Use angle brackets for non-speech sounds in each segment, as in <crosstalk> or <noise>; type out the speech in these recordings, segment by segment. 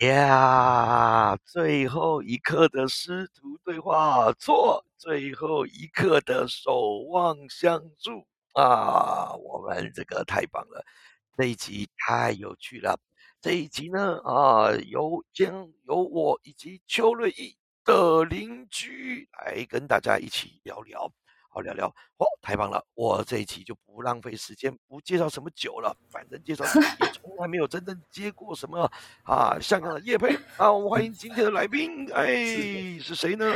呀，最后一刻的师徒对话错，最后一刻的守望相助啊！我们这个太棒了，这一集太有趣了。这一集呢，啊，由将由我以及邱瑞义的邻居来跟大家一起聊聊。好聊聊哦，太棒了！我这一期就不浪费时间，不介绍什么酒了，反正介绍 <laughs> 也从来没有真正接过什么啊香港的叶配啊。我们欢迎今天的来宾，<laughs> 哎，是谁呢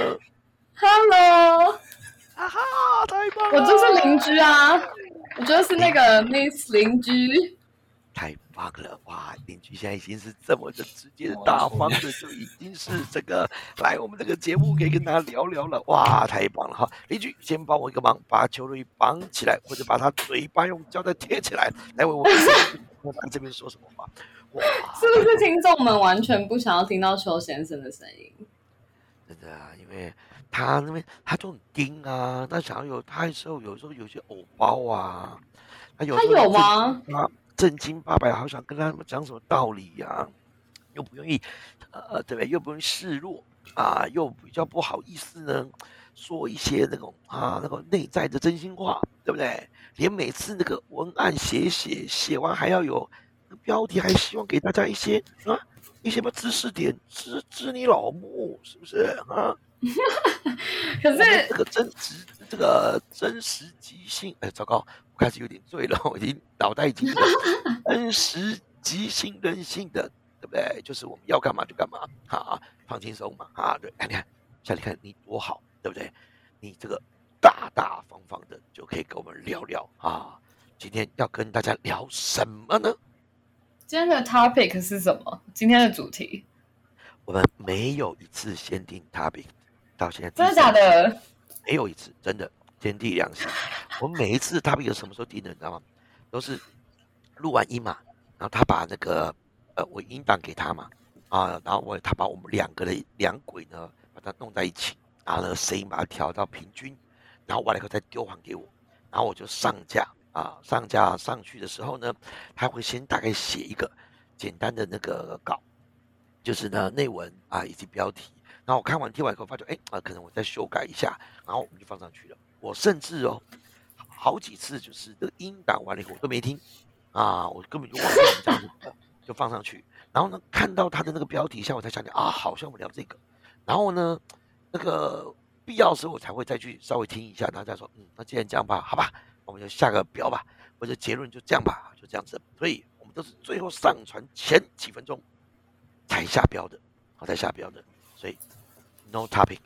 ？Hello，<laughs> 啊哈，太棒了！我就是邻居啊，我就是那个 Miss 邻居。太棒了哇！邻居现在已经是这么的直接大方的，就已经是这个来我们这个节目可以跟大家聊聊了哇！太棒了哈！邻居先帮我一个忙，把邱瑞绑起来，或者把他嘴巴用胶带贴起来，来为我们我们这边说什么话？哇！是不是听众们完全不想要听到邱先生的声音？真的啊，因为他那边他就很盯啊，他想要有他的时候有时候有些偶包啊，他有他有吗？正经八百，好想跟他们讲什么道理呀？又不愿意，呃，对不对？又不愿意示弱啊，又比较不好意思呢，说一些那种啊，那个内在的真心话，对不对？连每次那个文案写写写完，还要有标题，还希望给大家一些啊，一些什么知识点，知知你老母，是不是啊？<laughs> 可是这个真实，这个真实即兴，哎，糟糕，我开始有点醉了，我已经脑袋已经真实即兴任性的，对不对？就是我们要干嘛就干嘛，啊，放轻松嘛，啊，对，你看，像你看你多好，对不对？你这个大大方方的就可以跟我们聊聊啊。今天要跟大家聊什么呢？今天的 topic 是什么？今天的主题，我们没有一次限定 topic。到现在真的假的？没有一次真的天地良心。<laughs> 我们每一次他们有什么时候定的，你知道吗？都是录完音嘛，然后他把那个呃我音档给他嘛，啊，然后我他把我们两个的两轨呢把它弄在一起，然后呢声音把它调到平均，然后完了以后再丢还给我，然后我就上架啊，上架上去的时候呢，他会先大概写一个简单的那个稿，就是呢内文啊以及标题。然后我看完听完以后，发觉哎啊，可能我再修改一下，然后我们就放上去了。我甚至哦，好几次就是这个音档完了以后我都没听啊，我根本就忘了这样子就放上去。然后呢，看到他的那个标题下，我才想起啊，好像我们聊这个。然后呢，那个必要时候我才会再去稍微听一下，然后再说嗯，那既然这样吧，好吧，我们就下个标吧，或者结论就这样吧，就这样子。所以我们都是最后上传前几分钟才下标的，好才下标的，所以。No topic，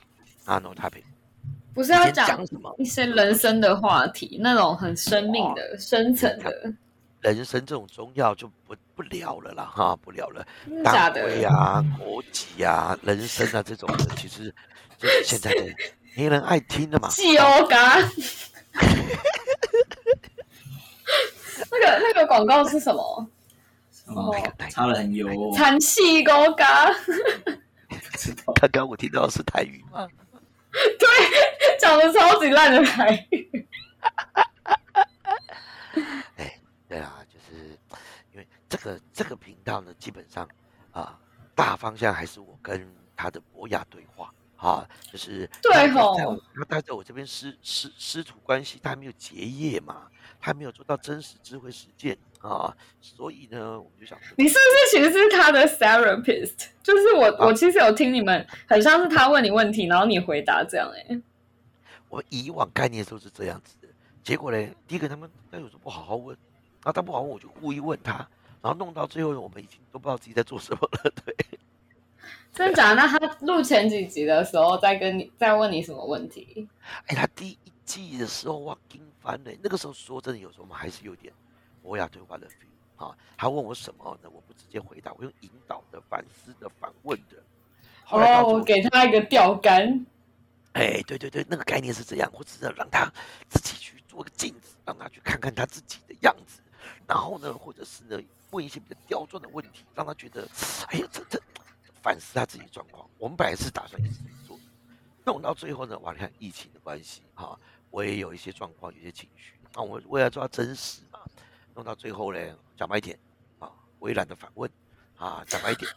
啊，No topic，不是要讲什么一些人生的话题，那种很生命的、深层的。人生这种中药就不不聊了啦，哈，不聊了。党规啊，国籍啊，人生啊，这种的，其实就现在的没人爱听的嘛。西欧嘎，<laughs> 那个那个广告是什么？哦，擦了很油。残气高嘎。刚刚我听到的是台语吗？<laughs> 对，讲的超级烂的台语。<laughs> 哎，对啊，就是因为这个这个频道呢，基本上啊，大方向还是我跟他的博雅对话啊，就是对吼，他待在我这边师师师徒关系，他还没有结业嘛，他还没有做到真实智慧实践。啊，所以呢，我就想，你是不是其实是他的 therapist？就是我，我其实有听你们，很像是他问你问题，然后你回答这样哎。<laughs> 我以往概念都是这样子的，结果呢，第一个他们他有时候不好好问，然后他不好问，我就故意问他，然后弄到最后，我们已经都不知道自己在做什么了。<laughs> 对，真的假的？那他录前几集的时候，再跟你再问你什么问题？哎，他第一季的时候哇，惊翻了。那个时候说真的，有时候我们还是有点。博雅对话的 feel 啊，他问我什么呢？我不直接回答，我用引导的、反思的、反问的。哦，我给他一个钓竿。哎，对对对，那个概念是这样，我只是让他自己去做个镜子，让他去看看他自己的样子，然后呢，或者是呢，问一些比较刁钻的问题，让他觉得，哎呀，这这反思他自己状况。我们本来是打算一直做，弄到最后呢，哇，你看疫情的关系哈，我也有一些状况，有些情绪，那我为了做真实嘛。弄到最后呢，讲白一点啊，微然的反问啊，讲白一点，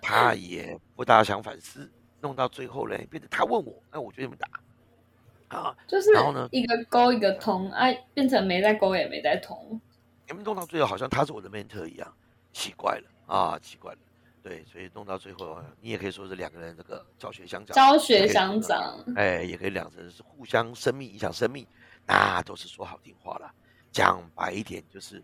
他也不大想反思，弄到最后呢，变成他问我，那我就这么打啊。就是然后呢，一个勾一个通，哎，变成没在勾也没在通。你们弄到最后，好像他是我的 mentor 一样，奇怪了啊，奇怪了。对，所以弄到最后，你也可以说是两个人这个教学相长，教学相长，哎，也可以两人是互相生命影响生命，那都是说好听话了。讲白一点，就是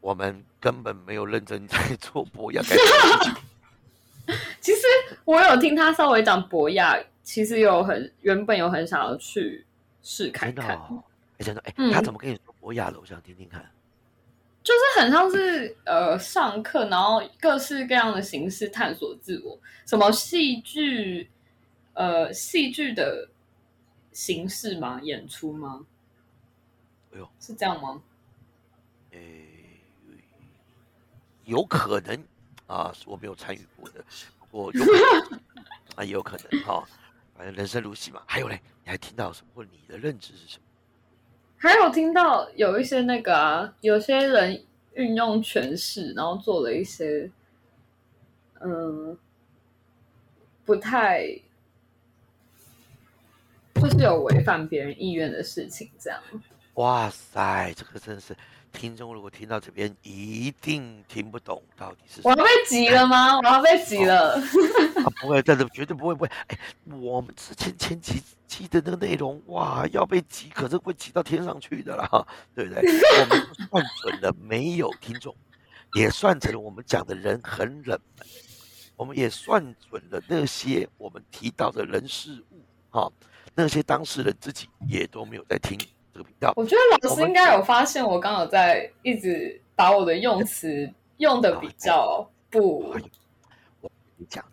我们根本没有认真在做博雅 <laughs> 该做的事情。<laughs> 其实我有听他稍微讲博雅，其实有很原本有很想要去试看看。哎，真的，哎，他怎么跟你说博雅的？我想听听看。就是很像是呃上课，然后各式各样的形式探索自我，什么戏剧，呃戏剧的形式吗？演出吗？哎呦，是这样吗？诶，有可能啊，我没有参与过的，不过有可能啊，也有可能哈。反正人生如戏嘛。还有嘞，你还听到什么？或你的认知是什么？还有听到有一些那个啊，有些人运用权势，然后做了一些嗯不太就是有违反别人意愿的事情，这样。哇塞，这个真是听众如果听到这边一定听不懂到底是。我要被挤了吗？我要被挤了。<laughs> 不会，真的绝对不会不会。哎，我们之前前几期的那个内容，哇，要被挤，可是会挤到天上去的啦，<laughs> 对不对？我们算准了没有听众，也算成了我们讲的人很冷门，我们也算准了那些我们提到的人事物，哈，那些当事人自己也都没有在听这个频道。我觉得老师应该有发现，我刚有在一直把我的用词用的比较不。我跟你讲。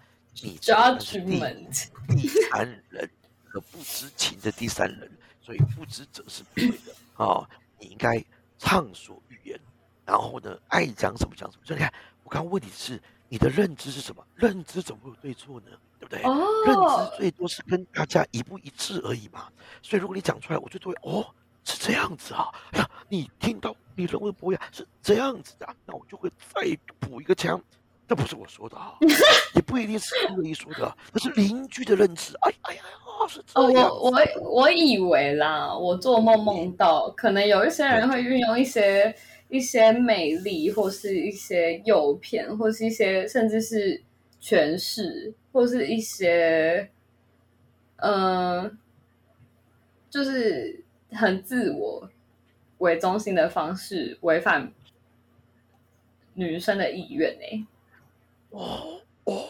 你 judgment 第三人和不知情的第三人，所以不知者是不对的啊！<laughs> 你应该畅所欲言，然后呢，爱讲什么讲什么。所以你看，我刚刚问你是你的认知是什么？认知怎么会有对错呢？对不对？认知最多是跟大家一不一致而已嘛。所以如果你讲出来，我就会哦，是这样子啊！呀，你听到你认为不一样是这样子的，那我就会再补一个枪。这不是我说的啊，<laughs> 也不一定是故意说的，那是邻居的认知。哎哎呀，是这样。我我我以为啦，我做梦梦到，可能有一些人会运用一些一些魅力，或是一些诱骗，或是一些甚至是权势，或是一些嗯，就是很自我为中心的方式，违反女生的意愿呢。哦哦，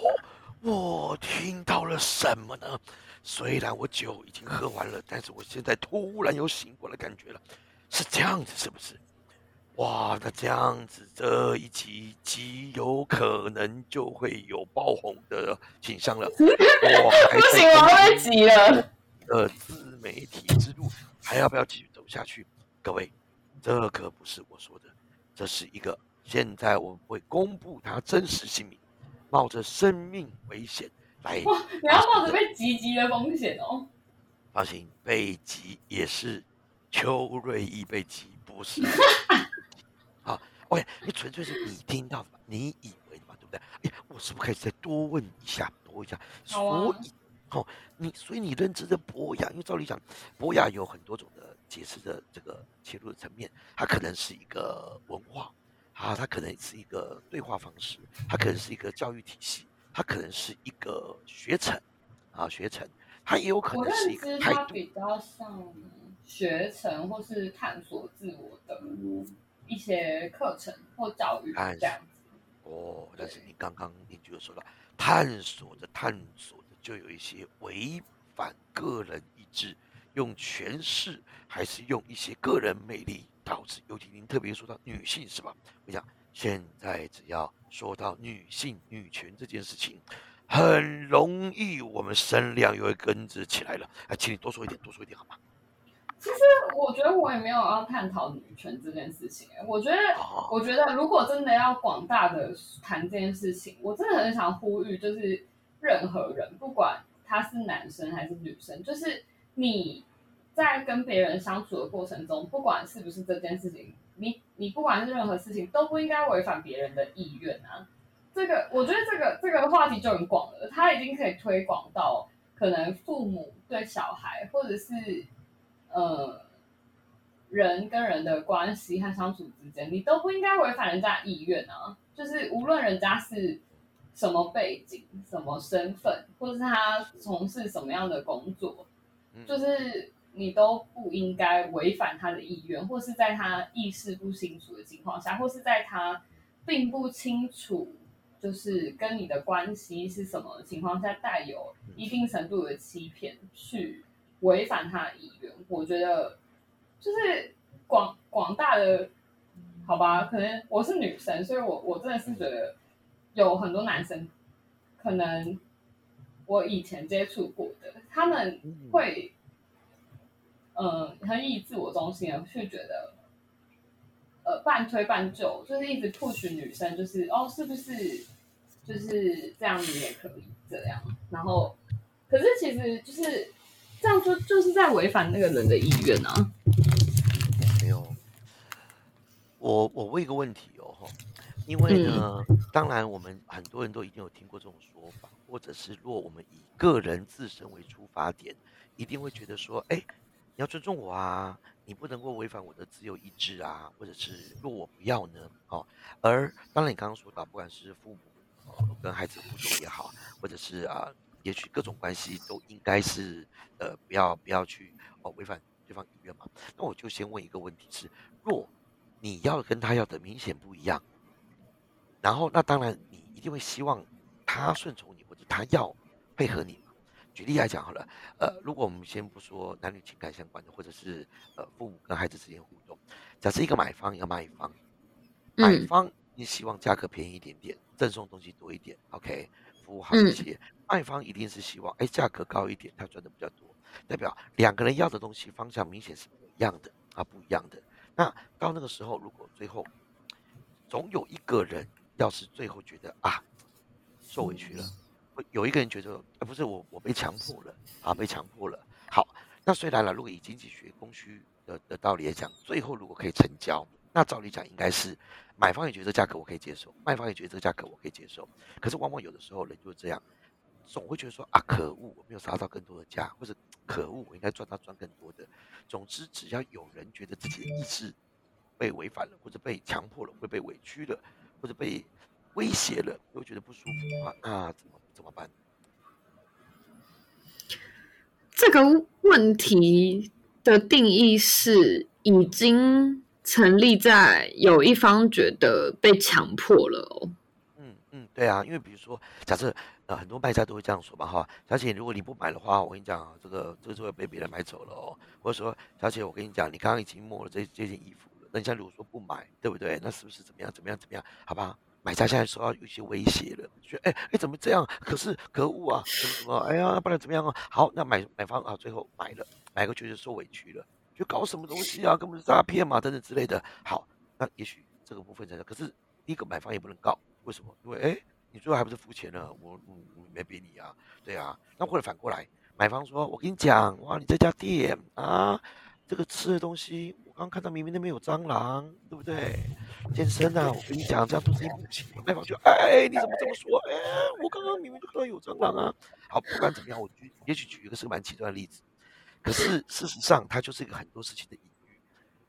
我听到了什么呢？虽然我酒已经喝完了，但是我现在突然有醒过来感觉了，是这样子，是不是？哇，那这样子这一集极有可能就会有爆红的景象了。<laughs> 不行，我被挤了。呃，自媒体之路还要不要继续走下去？各位，这可不是我说的，这是一个现在我们会公布他真实姓名。冒着生命危险来，哇！你要冒着被袭击的风险哦。放心，被击也是邱瑞义被击，不是。<laughs> 好，OK，你纯粹是你听到的，你以为的嘛，对不对？哎，我是不是可以再多问一下，多问一下？所以，哦，你所以你认知的博雅，因为照理讲，博雅有很多种的解释的这个切入的层面，它可能是一个文化。啊，它可能是一个对话方式，它可能是一个教育体系，它可能是一个学程，啊，学程，它也有可能是一个态度。比较像学程或是探索自我的一些课程或教育这样子。哦，但是你刚刚你就说到探索的探索着，就有一些违反个人意志，用权势还是用一些个人魅力。导致尤其您特别说到女性是吧？我想现在只要说到女性女权这件事情，很容易我们声量又会跟着起来了。哎，请你多说一点，多说一点好吗？其实我觉得我也没有要探讨女权这件事情。我觉得，我觉得如果真的要广大的谈这件事情，我真的很想呼吁，就是任何人，不管他是男生还是女生，就是你。在跟别人相处的过程中，不管是不是这件事情，你你不管是任何事情，都不应该违反别人的意愿啊。这个，我觉得这个这个话题就很广了，它已经可以推广到可能父母对小孩，或者是呃人跟人的关系和相处之间，你都不应该违反人家意愿啊。就是无论人家是什么背景、什么身份，或是他从事什么样的工作，就是你都不应该违反他的意愿，或是在他意识不清楚的情况下，或是在他并不清楚就是跟你的关系是什么情况下，带有一定程度的欺骗去违反他的意愿。我觉得就是广广大的。好吧，可能我是女生，所以我我真的是觉得有很多男生，可能我以前接触过的，他们会，嗯，很以自我中心的去觉得，呃，半推半就，就是一直 push 女生，就是哦，是不是就是这样，你也可以这样，然后，可是其实就是这样，就就是在违反那个人的意愿啊。没有。我我问一个问题哦哈，因为呢，当然我们很多人都一定有听过这种说法，或者是若我们以个人自身为出发点，一定会觉得说，哎，你要尊重我啊，你不能够违反我的自由意志啊，或者是若我不要呢，哦，而当然你刚刚说到，不管是父母哦跟孩子互动也好，或者是啊，也许各种关系都应该是呃，不要不要去哦违反对方意愿嘛。那我就先问一个问题是，若你要跟他要的明显不一样，然后那当然你一定会希望他顺从你，或者他要配合你。举例来讲好了，呃，如果我们先不说男女情感相关的，或者是呃父母跟孩子之间互动，假设一个买方要卖方，买方你希望价格便宜一点点，赠送东西多一点，OK，服务好一些。卖方一定是希望哎价格高一点，他赚的比较多，代表两个人要的东西方向明显是不一样的啊，不一样的。那到那个时候，如果最后总有一个人，要是最后觉得啊受委屈了，有一个人觉得啊不是我我被强迫了啊被强迫了。好，那虽然了，如果以经济学供需的的道理来讲，最后如果可以成交，那照理讲应该是买方也觉得这价格我可以接受，卖方也觉得这个价格我可以接受。可是往往有的时候人就是这样。总会觉得说啊，可恶，我没有杀到更多的价，或者可恶，我应该赚到赚更多的。总之，只要有人觉得自己的意志被违反了，或者被强迫了，会被委屈了，或者被威胁了，又觉得不舒服的话，那怎么怎么办？这个问题的定义是已经成立在有一方觉得被强迫了哦。嗯嗯，对啊，因为比如说，假设。呃，很多卖家都会这样说嘛，哈，小姐，如果你不买的话，我跟你讲，这个这个就会被别人买走了哦。或者说，小姐，我跟你讲，你刚刚已经摸了这这件衣服了，那你现在如果说不买，对不对？那是不是怎么样？怎么样？怎么样？好吧，买家现在受到有一些威胁了，说，哎哎，怎么这样？可是可恶啊，怎么怎么？哎呀，不然怎么样啊？好，那买买方啊，最后买了，买个觉得受委屈了，就搞什么东西啊，根本是诈骗嘛，等等之类的。好，那也许这个部分在，可是第一个买方也不能告，为什么？因为哎。你最后还不是付钱了？我我我没逼你啊，对啊。那或者反过来，买方说：“我跟你讲，哇，你这家店啊，这个吃的东西，刚刚看到明明那边有蟑螂，对不对？健身啊，我跟你讲，这样都是不行。”卖方就：“哎，你怎么这么说？哎，我刚刚明明就看到有蟑螂啊。”好，不管怎么样，我举也许举一个是个蛮极端的例子，可是事实上，它就是一个很多事情的隐喻。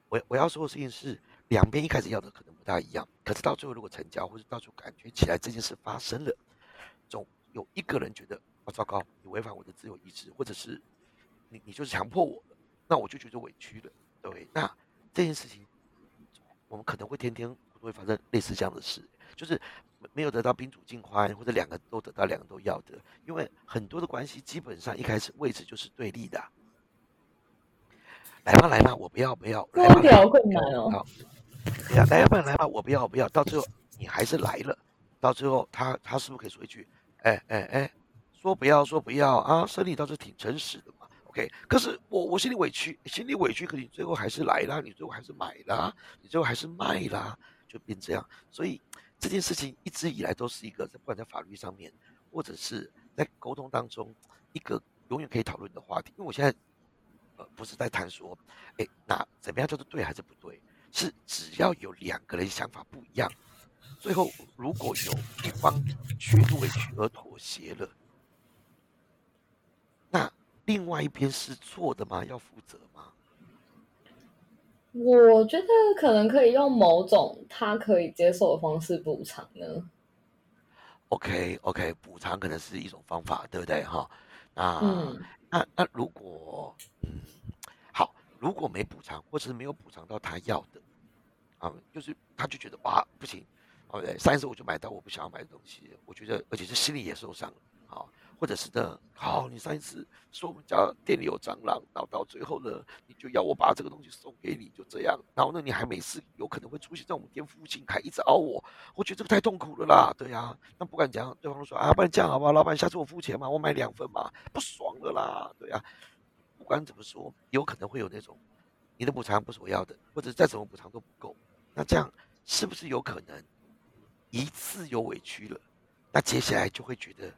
我我要说的事情是。两边一开始要的可能不大一样，可是到最后如果成交，或者到最后感觉起来这件事发生了，总有一个人觉得啊糟糕，你违反我的自由意志，或者是你你就是强迫我了，那我就觉得委屈了，对？那这件事情我们可能会天天会发生类似这样的事，就是没有得到宾主尽欢，或者两个都得到，两个都要的，因为很多的关系基本上一开始位置就是对立的。来吧来吧，我不要不要，多条困难哦。对呀，来吧来吧，我不要不要，到最后你还是来了，到最后他他是不是可以说一句，哎哎哎，说不要说不要啊，生理倒是挺诚实的嘛。OK，可是我我心里委屈，心里委屈，可你最后还是来了，你最后还是买了，你最后还是卖了，就变这样。所以这件事情一直以来都是一个，不管在法律上面，或者是在沟通当中，一个永远可以讨论的话题。因为我现在。呃，不是在谈说，哎，那怎么样叫做对还是不对？是只要有两个人想法不一样，最后如果有一方觉得委屈而妥协了，另外一边是错的吗？要负责吗？我觉得可能可以用某种他可以接受的方式补偿呢。OK，OK，补偿可能是一种方法，对不对？哈，那那那如果嗯好，如果没补偿，或者是没有补偿到他要的，啊，就是他就觉得哇不行，哦对，上一次我就买到我不想要买的东西，我觉得而且是心里也受伤了，好。或者是呢？好，你上一次说我们家店里有蟑螂，然后到最后呢，你就要我把这个东西送给你，就这样。然后呢，你还每次有可能会出现在我们店附近，还一直熬我，我觉得这个太痛苦了啦。对呀，那不管怎样，对方说啊，不然这样好不好？老板，下次我付钱嘛，我买两份嘛，不爽了啦。对呀，不管怎么说，有可能会有那种你的补偿不是我要的，或者再怎么补偿都不够。那这样是不是有可能一次有委屈了？那接下来就会觉得。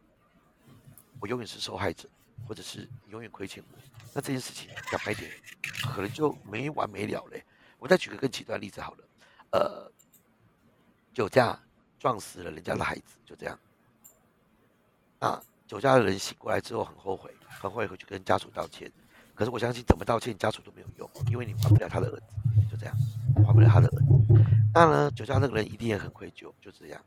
我永远是受害者，或者是永远亏欠我，那这件事情讲白点，可能就没完没了嘞。我再举个更极端例子好了，呃，酒驾撞死了人家的孩子，就这样。那酒驾的人醒过来之后很后悔，很后悔回去跟家属道歉。可是我相信怎么道歉家属都没有用，因为你还不了他的儿子，就这样，还不了他的儿子。那呢，酒驾那个人一定也很愧疚，就这样。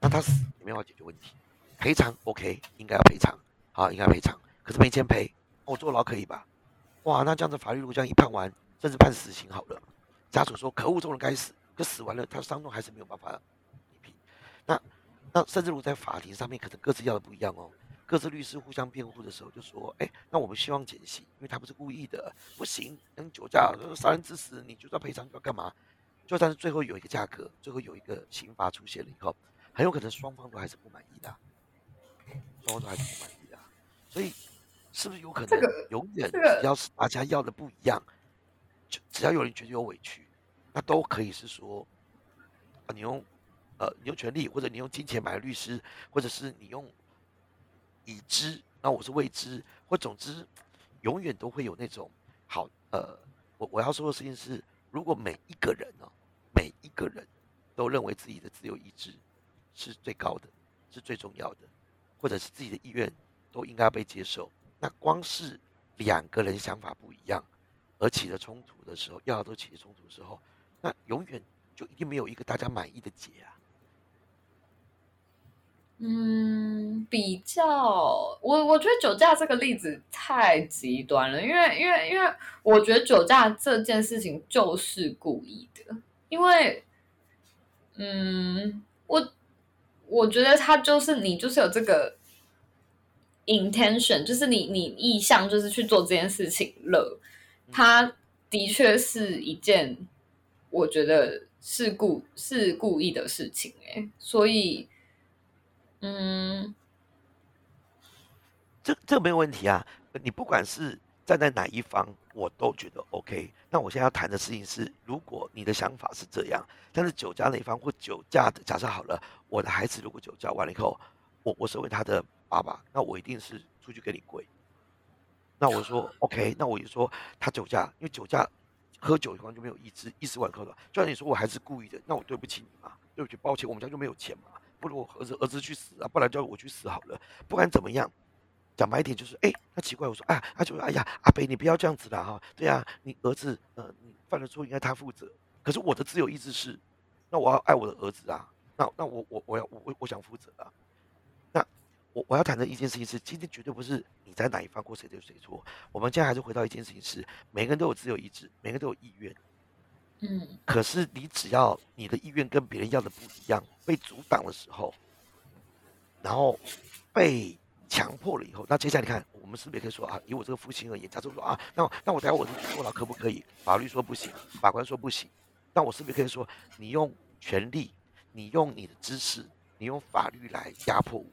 那他死有没有解决问题？赔偿 OK，应该要赔偿。好，应该赔偿，可是没钱赔，我坐牢可以吧？哇，那这样子法律如果这样一判完，甚至判死刑好了，家属说可恶，这种人该死，可死完了，他伤痛还是没有办法弥平。那那甚至如果在法庭上面，可能各自要的不一样哦，各自律师互相辩护的时候就说，哎，那我们希望减刑，因为他不是故意的，不行，跟酒驾杀人致死，你就要赔偿，要干嘛？就算是最后有一个价格，最后有一个刑罚出现了以后，很有可能双方都还是不满意的，双方都还是不满意。所以，是不是有可能永远只要是大家要的不一样，就只要有人觉得有委屈，那都可以是说，啊，你用呃你用权力，或者你用金钱买律师，或者是你用已知，那我是未知，或总之，永远都会有那种好呃，我我要说的事情是，如果每一个人呢，每一个人都认为自己的自由意志是最高的，是最重要的，或者是自己的意愿。都应该要被接受。那光是两个人想法不一样而起了冲突的时候，要都起了冲突的时候，那永远就一定没有一个大家满意的解啊。嗯，比较我我觉得酒驾这个例子太极端了，因为因为因为我觉得酒驾这件事情就是故意的，因为嗯，我我觉得他就是你就是有这个。Intention 就是你你意向就是去做这件事情了，他的确是一件我觉得是故是故意的事情哎，所以嗯，这这没有问题啊，你不管是站在哪一方，我都觉得 OK。那我现在要谈的事情是，如果你的想法是这样，但是酒驾那一方或酒驾的假设好了，我的孩子如果酒驾完了以后，我我身为他的。爸爸，那我一定是出去给你跪。那我说 <laughs> OK，那我就说他酒驾，因为酒驾喝酒的话就没有意志，意识完喝了。就像你说我还是故意的，那我对不起你嘛，对不起，抱歉，我们家就没有钱嘛，不如我儿子儿子去死啊，不然叫我去死好了。不管怎么样，讲白一点就是，哎，那奇怪，我说啊，他就哎呀，阿北你不要这样子了哈，对呀，你儿子呃，你犯了错应该他负责，可是我的自由意志是，那我要爱我的儿子啊，那那我我我要我我想负责啊。我我要谈的一件事情是，今天绝对不是你在哪一方或谁对谁错。我们现在还是回到一件事情是，每个人都有自由意志，每个人都有意愿。嗯。可是你只要你的意愿跟别人要的不一样，被阻挡的时候，然后被强迫了以后，那接下来你看，我们是不是也可以说啊？以我这个父亲而言，假设说啊，那那我等下我去坐牢可不可以？法律说不行，法官说不行，那我是不是可以说，你用权力，你用你的知识，你用法律来压迫我？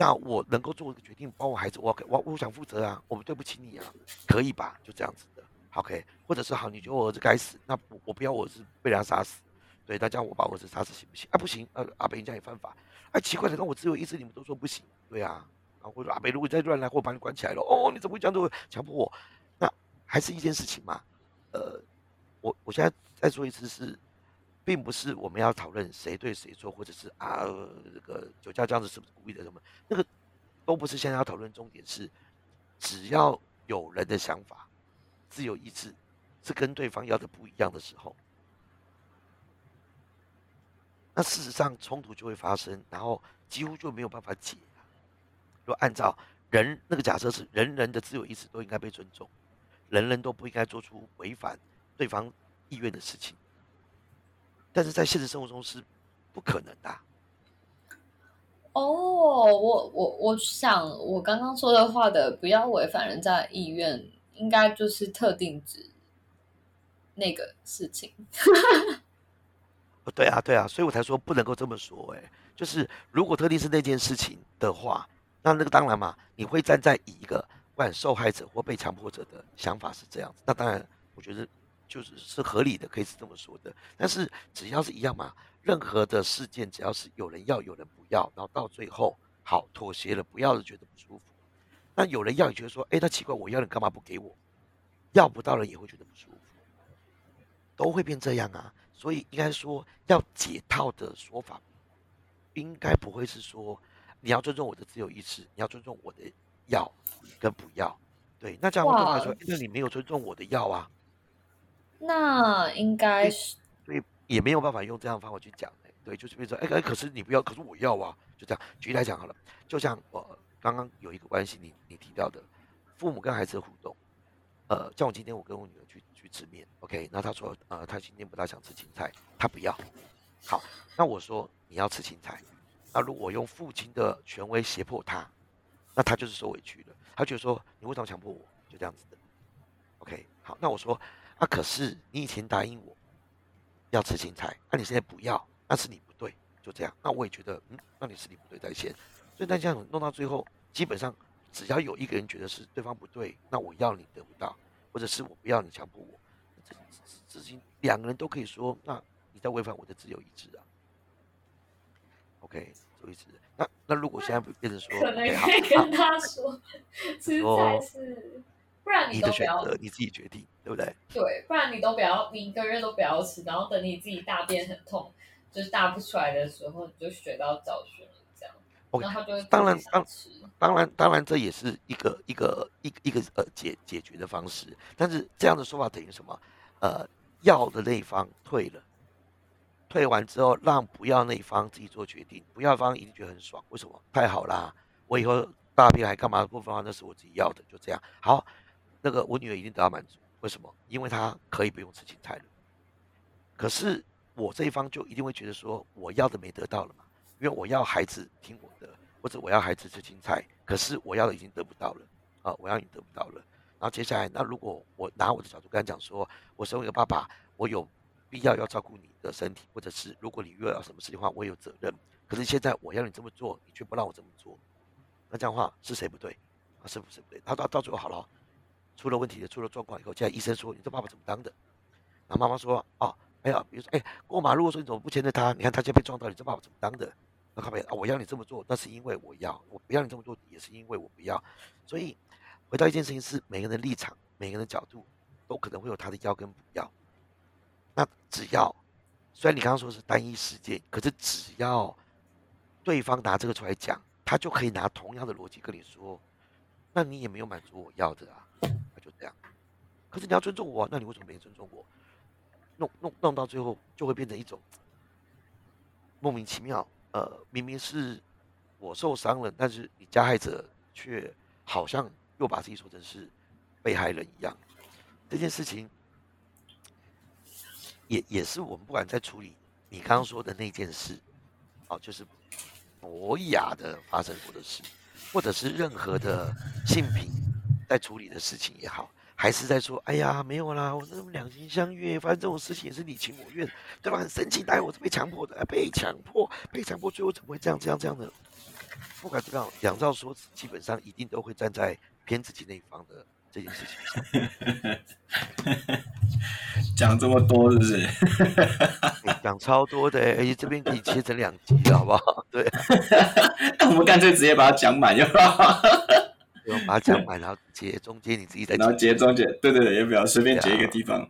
那我能够做一个决定，包我孩子，我我我想负责啊，我们对不起你啊，可以吧？就这样子的，OK，或者是好，你觉得我儿子该死，那我我不要我儿子被人家杀死，对，那这样我把我儿子杀死行不行？啊，不行，呃，阿北这样也犯法，哎，奇怪的，那我只有意思，你们都说不行，对啊，然后我说阿北如果再乱来，或把你关起来了，哦，你怎么会这样子强迫我？那还是一件事情嘛，呃，我我现在再说一次是，并不是我们要讨论谁对谁错，或者是啊这个酒驾这样子是不是故意的什么，那个都不是现在要讨论重点是，只要有人的想法，自由意志是跟对方要的不一样的时候，那事实上冲突就会发生，然后几乎就没有办法解。若按照人那个假设是人人的自由意志都应该被尊重，人人都不应该做出违反对方意愿的事情。但是在现实生活中是不可能的。哦，我我我想我刚刚说的话的不要违反人家的意愿，应该就是特定指那个事情。<laughs> 哦，对啊，对啊，所以我才说不能够这么说。哎，就是如果特定是那件事情的话，那那个当然嘛，你会站在一个不管受害者或被强迫者的想法是这样子。那当然，我觉得。就是是合理的，可以是这么说的。但是只要是一样嘛，任何的事件只要是有人要，有人不要，然后到最后好妥协了，不要了觉得不舒服。那有人要，你觉得说，哎，那奇怪，我要你干嘛不给我？要不到了也会觉得不舒服，都会变这样啊。所以应该说要解套的说法，应该不会是说你要尊重我的自由意志，你要尊重我的要跟不要。对，那这样对我来说，那你没有尊重我的要啊。那应该是，所以也没有办法用这样的方法去讲对，就是比如说，哎哎，可是你不要，可是我要啊，就这样。举例来讲好了，就像我刚刚有一个关系，你你提到的，父母跟孩子的互动，呃，像我今天我跟我女儿去去吃面，OK，那她说，呃，她今天不大想吃青菜，她不要。好，那我说你要吃青菜，那如果用父亲的权威胁迫她，那她就是受委屈了，她觉得说你为什么强迫我，就这样子的。OK，好，那我说。那可是你以前答应我要吃青菜，那你现在不要，那是你不对，就这样。那我也觉得，嗯，那你是你不对在先。所以那这样弄到最后，基本上只要有一个人觉得是对方不对，那我要你得不到，或者是我不要你强迫我，这事情两个人都可以说，那你在违反我的自由意志啊。OK，自由意志。那那如果现在变成说，可能可以跟他说，吃菜是。不然你的选择你自己决定，对不对？对，不然你都不要，你一个月都不要吃，然后等你自己大便很痛，就是大不出来的时候，你就学到教训了，这样。然后他就当然当当然当然这也是一个一个一一个呃解解决的方式，但是这样的说法等于什么？呃，要的那一方退了，退完之后让不要那一方自己做决定，不要方一定觉得很爽，为什么？太好啦，我以后大便还干嘛不方那是我自己要的，就这样好。那个我女儿一定得到满足，为什么？因为她可以不用吃青菜了。可是我这一方就一定会觉得说，我要的没得到了嘛？因为我要孩子听我的，或者我要孩子吃青菜，可是我要的已经得不到了啊！我要你得不到了。然后接下来，那如果我拿我的角度跟他讲说，我身为一个爸爸，我有必要要照顾你的身体，或者是如果你遇到什么事情的话，我有责任。可是现在我要你这么做，你却不让我这么做，那这样的话是谁不对？啊，是不是不对？他到到最后好了。出了问题的，出了状况以后，现在医生说你这爸爸怎么当的？然后妈妈说：哦，哎呀，比如说，哎，过马路说你怎么不牵着他？你看他现在被撞到，你这爸爸怎么当的？那他们啊，我要你这么做，那是因为我要；我不要你这么做，也是因为我不要。所以回到一件事情是，每个人的立场、每个人的角度，都可能会有他的要跟不要。那只要，虽然你刚刚说是单一事件，可是只要对方拿这个出来讲，他就可以拿同样的逻辑跟你说，那你也没有满足我要的啊。就这样，可是你要尊重我，那你为什么没尊重我？弄弄弄到最后，就会变成一种莫名其妙。呃，明明是我受伤了，但是你加害者却好像又把自己说成是被害人一样。这件事情也也是我们不管在处理你刚刚说的那件事，哦，就是博雅的发生过的事，或者是任何的性平。在处理的事情也好，还是在说，哎呀，没有啦，我那么两情相悦，反正这种事情也是你情我愿，对吧？很生气，但我是被强迫的，被强迫，被强迫，最后怎么会这样、这样、这样的？不管怎么样，两照说基本上一定都会站在偏自己那一方的这件事情上。<laughs> 讲这么多是不是？<laughs> 讲超多的，而且这边可以切成两集，好不好？<laughs> 对，我们干脆直接把它讲满就好。把它讲完，然后截中间你自己再，然后截中间，对对对，也不要随便截一个地方。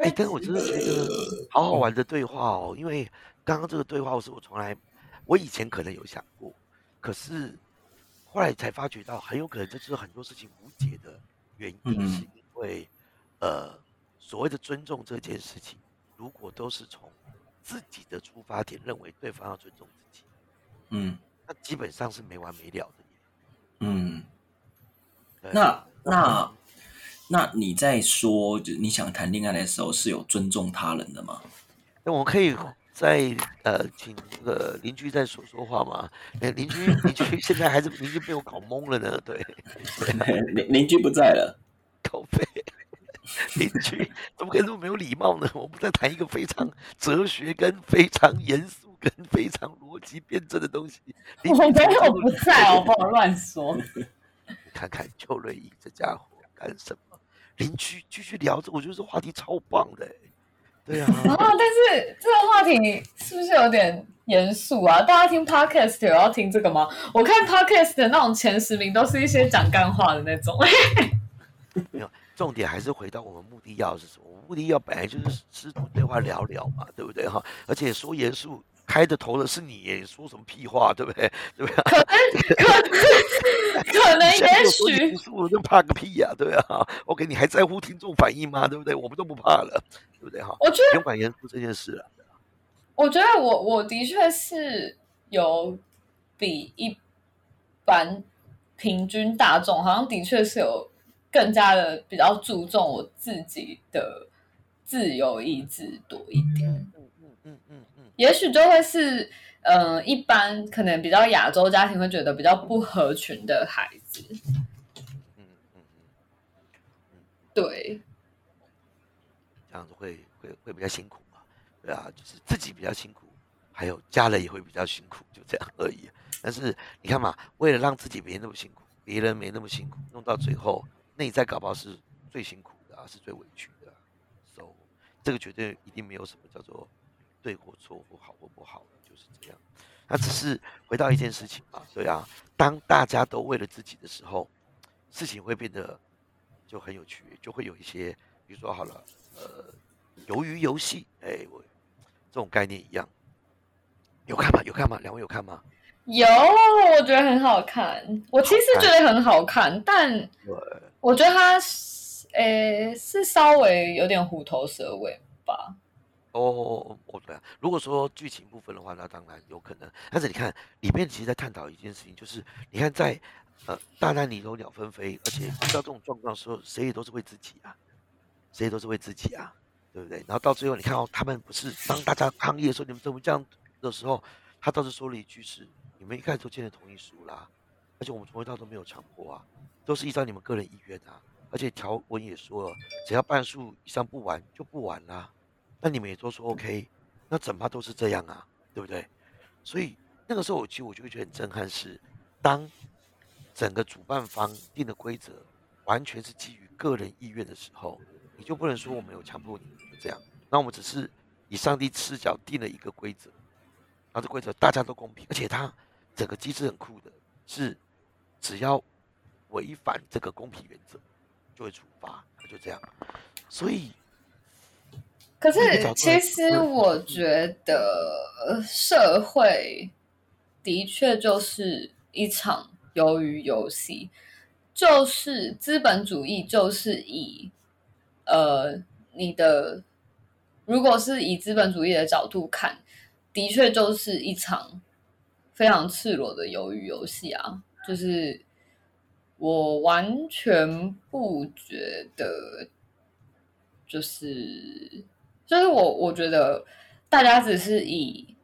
哎，但是我真的觉得好好玩的对话哦，因为刚刚这个对话是我从来，我以前可能有想过，可是后来才发觉到，很有可能就是很多事情无解的原因，是因为呃，所谓的尊重这件事情，如果都是从自己的出发点认为对方要尊重自己，嗯，那基本上是没完没了的。嗯，那那那你在说，就你想谈恋爱的时候是有尊重他人的吗？那我可以再呃，请那个邻居再说说话吗？哎，邻居，邻居 <laughs> 现在还是邻居被我搞懵了呢。对，<laughs> 邻邻居不在了，<laughs> 狗背。邻居怎么可以这么没有礼貌呢？我们在谈一个非常哲学跟非常严肃跟非常逻辑辩证的东西。我没有不在，我不好乱说？你看看邱瑞怡这家伙干什么？邻居继续聊着，我觉得这话题超棒的。对啊。啊，但是这个话题是不是有点严肃啊？大家听 podcast 有要听这个吗？我看 podcast 的那种前十名都是一些讲干话的那种。没有。重点还是回到我们目的要是什么？目的要本来就是师徒对话聊聊嘛，对不对哈？而且说严肃开的头的是你，说什么屁话，对不对？<laughs> 对不对？可能可能 <laughs> 可能也许严肃了就怕个屁呀，对不对哈？OK，你还在乎听众反应吗？对不对？我们都不怕了，对不对哈？我觉得不用管严肃这件事了。我觉得我我的确是有比一般平均大众，好像的确是有。更加的比较注重我自己的自由意志多一点，嗯嗯嗯嗯嗯，也许就会是，嗯，一般可能比较亚洲家庭会觉得比较不合群的孩子，嗯嗯嗯，对，这样子会会会比较辛苦嘛？对啊，就是自己比较辛苦，还有家人也会比较辛苦，就这样而已。但是你看嘛，为了让自己没那么辛苦，别人没那么辛苦，弄到最后。内在搞不好是最辛苦的，是最委屈的，so 这个绝对一定没有什么叫做对或错或好或不好，就是这样。那只是回到一件事情嘛，对啊，当大家都为了自己的时候，事情会变得就很有趣，就会有一些，比如说好了，呃，鱿鱼游戏，哎，我这种概念一样，有看吗？有看吗？两位有看吗？有，我觉得很好看。我其实觉得很好看，但。我觉得他，诶，是稍微有点虎头蛇尾吧。哦，哦，对啊。如果说剧情部分的话，那当然有可能。但是你看，里面其实在探讨一件事情，就是你看，在呃大难里头鸟纷飞，而且遇到这种状况的时候，谁也都是为自己啊，谁也都是为自己啊，对不对？然后到最后，你看哦，他们不是当大家抗议的时候，你们怎么这样的时候，他倒是说了一句是：你们一开始都签了同意书啦，而且我们从头到都没有强迫啊。都是依照你们个人意愿啊，而且条文也说了，只要半数以上不玩就不玩啦。那你们也都说 OK，那整怕都是这样啊，对不对？所以那个时候我其实我就会觉得很震撼，是当整个主办方定的规则完全是基于个人意愿的时候，你就不能说我们有强迫你这样。那我们只是以上帝视角定了一个规则，然后这规则大家都公平，而且它整个机制很酷的，是只要。违反这个公平原则，就会处罚，就这样。所以，可是其实我觉得社会的确就是一场鱿鱼游戏，就是资本主义，就是以呃你的，如果是以资本主义的角度看，的确就是一场非常赤裸的鱿鱼游戏啊，就是。我完全不觉得，就是就是我我觉得大家只是以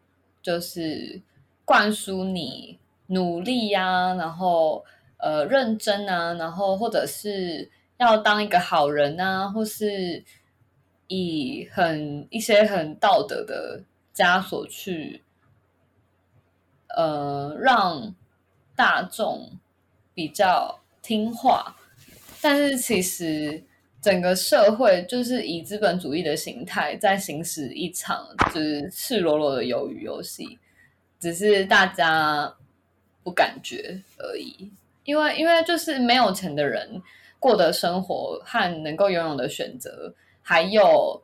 就是灌输你努力呀，然后呃认真啊，然后或者是要当一个好人啊，或是以很一些很道德的枷锁去呃让大众比较。听话，但是其实整个社会就是以资本主义的形态在行使一场就是赤裸裸的鱿鱼游戏，只是大家不感觉而已。因为因为就是没有钱的人过的生活和能够拥有的选择，还有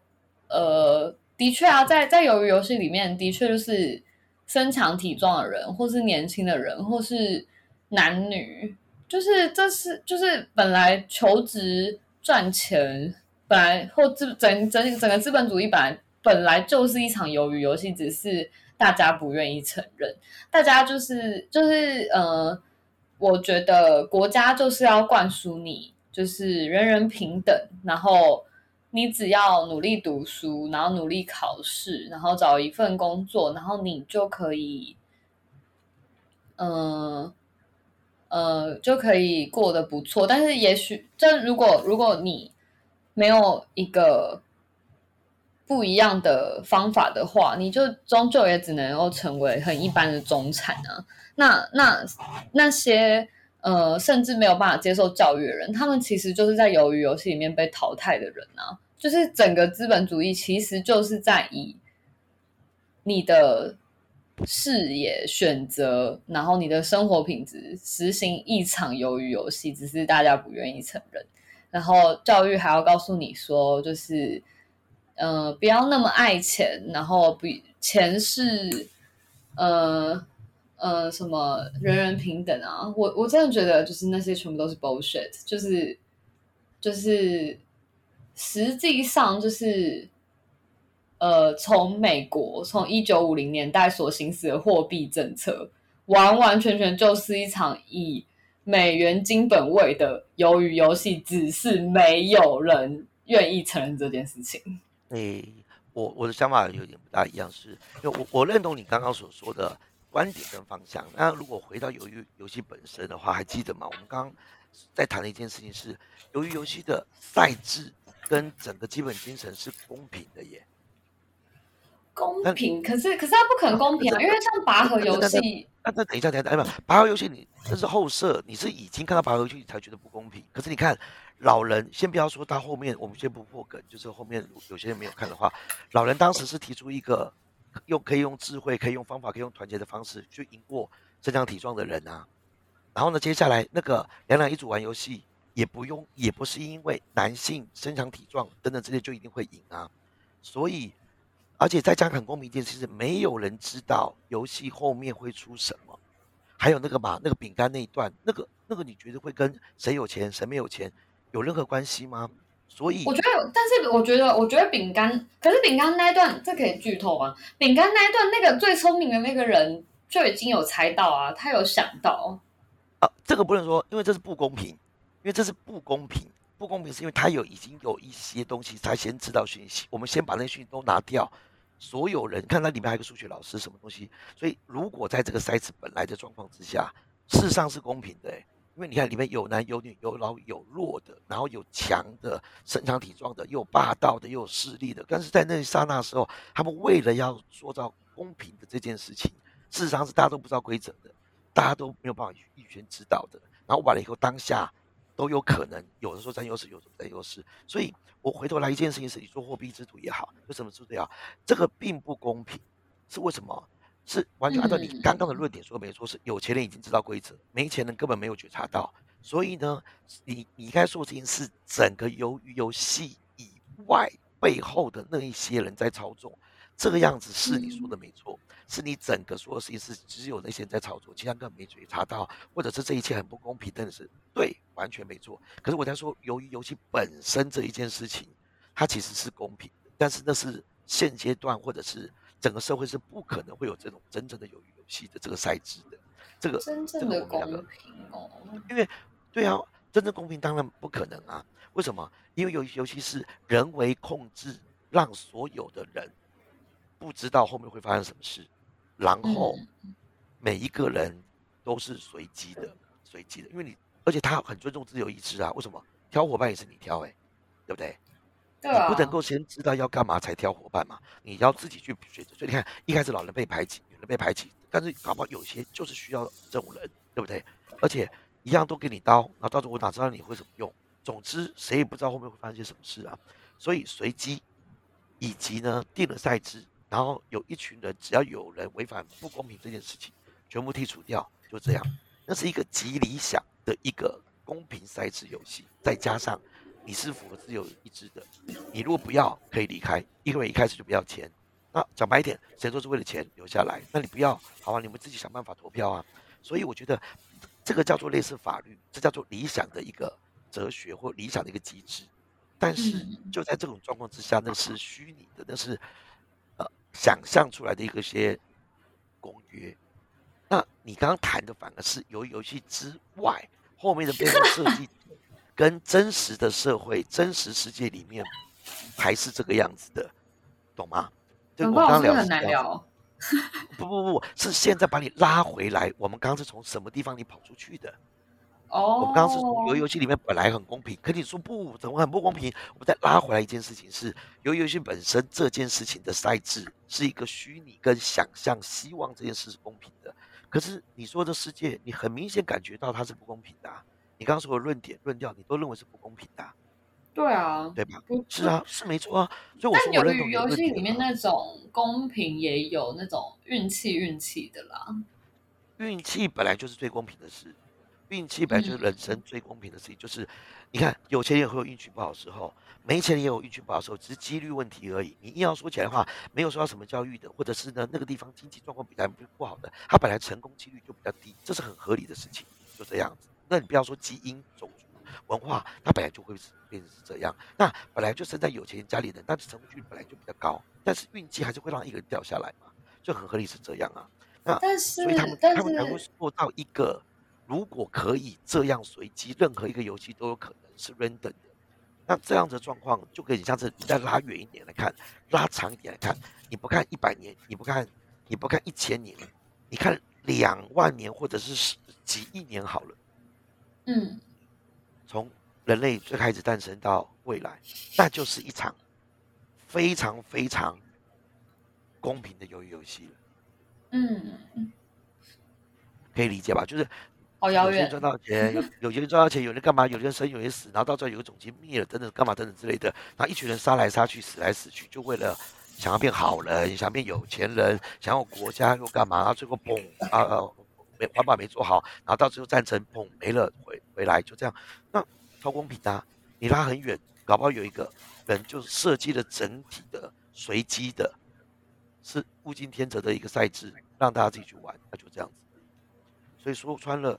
呃，的确啊，在在鱿鱼游戏里面，的确就是身强体壮的人，或是年轻的人，或是男女，就是这是就是本来求职赚钱，本来或资整整整个资本主义本来本来就是一场鱿鱼游戏，只是大家不愿意承认，大家就是就是呃，我觉得国家就是要灌输你。就是人人平等，然后你只要努力读书，然后努力考试，然后找一份工作，然后你就可以，嗯，呃就可以过得不错。但是也许，这如果如果你没有一个不一样的方法的话，你就终究也只能够成为很一般的中产啊。那那那些。呃，甚至没有办法接受教育的人，他们其实就是在鱿鱼游戏里面被淘汰的人啊。就是整个资本主义其实就是在以你的视野选择，然后你的生活品质实行一场鱿鱼游戏，只是大家不愿意承认。然后教育还要告诉你说，就是呃，不要那么爱钱，然后比钱是呃。呃，什么人人平等啊？我我真的觉得，就是那些全部都是 bullshit，就是就是实际上就是呃，从美国从一九五零年代所行使的货币政策，完完全全就是一场以美元金本位的鱿鱼游戏，只是没有人愿意承认这件事情。诶，我我的想法有点不大一样，是因为我我认同你刚刚所说的。观点跟方向。那如果回到鱿鱼游戏本身的话，还记得吗？我们刚刚在谈的一件事情是，鱿鱼游戏的赛制跟整个基本精神是公平的耶。公平？可是可是它不可能公平啊，因为像拔河游戏。那那等一下，等一下，哎不，拔河游戏你这是后设，你是已经看到拔河游戏才觉得不公平。可是你看老人，先不要说他后面，我们先不破梗，就是后面有些人没有看的话，老人当时是提出一个。用可以用智慧，可以用方法，可以用团结的方式去赢过身强体壮的人啊。然后呢，接下来那个两两一组玩游戏，也不用，也不是因为男性身强体壮等等这些就一定会赢啊。所以，而且再加很公平一件事是，没有人知道游戏后面会出什么。还有那个嘛，那个饼干那一段，那个那个，你觉得会跟谁有钱谁没有钱有任何关系吗？所以我觉得，但是我觉得，我觉得饼干，可是饼干那一段，这可以剧透吗？饼干那一段，那个最聪明的那个人就已经有猜到啊，他有想到啊，这个不能说，因为这是不公平，因为这是不公平，不公平是因为他有已经有一些东西他先知道讯息，我们先把那讯息都拿掉，所有人看那里面还有个数学老师什么东西，所以如果在这个赛制本来的状况之下，事实上是公平的。因为你看，里面有男有女，有老有弱的，然后有强的身强体壮的，又有霸道的，又有势力的。但是在那一刹那时候，他们为了要塑造公平的这件事情，事实上是大家都不知道规则的，大家都没有办法预先知道的。然后完了以后，当下都有可能有的时候占优势，有的占优势。所以我回头来一件事情是，你做货币制度也好，为什么制度也好，这个并不公平，是为什么？是完全按照你刚刚的论点说没错，是有钱人已经知道规则，没钱人根本没有觉察到。所以呢，你你应该说事情是整个鱿鱼游戏以外背后的那一些人在操纵，这个样子是你说的没错，是你整个说的事情是只有那些人在炒作，其他根本没觉察到，或者是这一切很不公平，真的是对，完全没错。可是我在说由于游戏本身这一件事情，它其实是公平的，但是那是现阶段或者是。整个社会是不可能会有这种真正的鱿鱼游戏的这个赛制的，这个真正的公平哦。因为，对啊，真正公平当然不可能啊。为什么？因为游游戏是人为控制，让所有的人不知道后面会发生什么事，然后每一个人都是随机的，随机的。因为你，而且他很尊重自由意志啊。为什么？挑伙伴也是你挑，哎，对不对？你不能够先知道要干嘛才挑伙伴嘛？你要自己去选择。所以你看，一开始老人被排挤，女人被排挤，但是搞不好有些就是需要这种人，对不对？而且一样都给你刀，然后到时候我哪知道你会怎么用？总之，谁也不知道后面会发生些什么事啊。所以随机，以及呢定了赛制，然后有一群人，只要有人违反不公平这件事情，全部剔除掉，就这样。那是一个极理想的一个公平赛制游戏，再加上。你是符合自由意志的。你如果不要，可以离开，因为一开始就不要钱。那讲白一点，谁说是为了钱留下来？那你不要，好吧？你们自己想办法投票啊。所以我觉得这个叫做类似法律，这叫做理想的一个哲学或理想的一个机制。但是就在这种状况之下，那是虚拟的，那是呃想象出来的一个些公约。那你刚刚谈的反而是由游戏之外后面的背后设计，<laughs> 跟真实的社会、真实世界里面还是这个样子的，懂吗？对我刚刚聊很难聊。<laughs> 不不不，是现在把你拉回来。我们刚刚是从什么地方你跑出去的？哦，我们刚刚是从游游戏里面本来很公平，可你说不，怎么很不公平？我们再拉回来一件事情是，游游戏本身这件事情的赛制是一个虚拟跟想象，希望这件事是公平的。可是你说这世界，你很明显感觉到它是不公平的。你刚刚说的论点、论调，你都认为是不公平的。对啊，对吧？是啊，是没错啊。所以我说，但由于游戏里面那种公平，也有那种运气、运气的啦。运气本来就是最公平的事。运气本来就是人生最公平的事情，就是你看，有钱人会有运气不好的时候，没钱人也有运气不好的时候，只是几率问题而已。你硬要说起来的话，没有受到什么教育的，或者是呢那个地方经济状况比较不好的，他本来成功几率就比较低，这是很合理的事情，就这样子。那你不要说基因、种族、文化，它本来就会是变成是这样。那本来就生在有钱人家里的，但是成功几率本来就比较高，但是运气还是会让一个人掉下来嘛，就很合理是这样啊。那但是，所以他们他们才会做到一个。如果可以这样随机，任何一个游戏都有可能是 random 的，那这样的状况就可以像是你再拉远一点来看，拉长一点来看，你不看一百年，你不看，你不看一千年，你看两万年或者是十几亿年好了，嗯，从人类最开始诞生到未来，那就是一场非常非常公平的游游戏了，嗯，可以理解吧？就是。好遥远。有人赚到钱，有 <laughs> 有些人赚到钱，有人干嘛？有人生，有人死，然后到最后有个总机灭了，等等干嘛等等之类的。然后一群人杀来杀去，死来死去，就为了想要变好人，想要变有钱人，想要国家又干嘛？然后最后嘣啊，没环保没做好，然后到最后战争嘣没了，回回来就这样。那超公平的，你拉很远，搞不好有一个人就设计了整体的随机的，是物竞天择的一个赛制，让大家自己去玩，那就这样子。所以说穿了。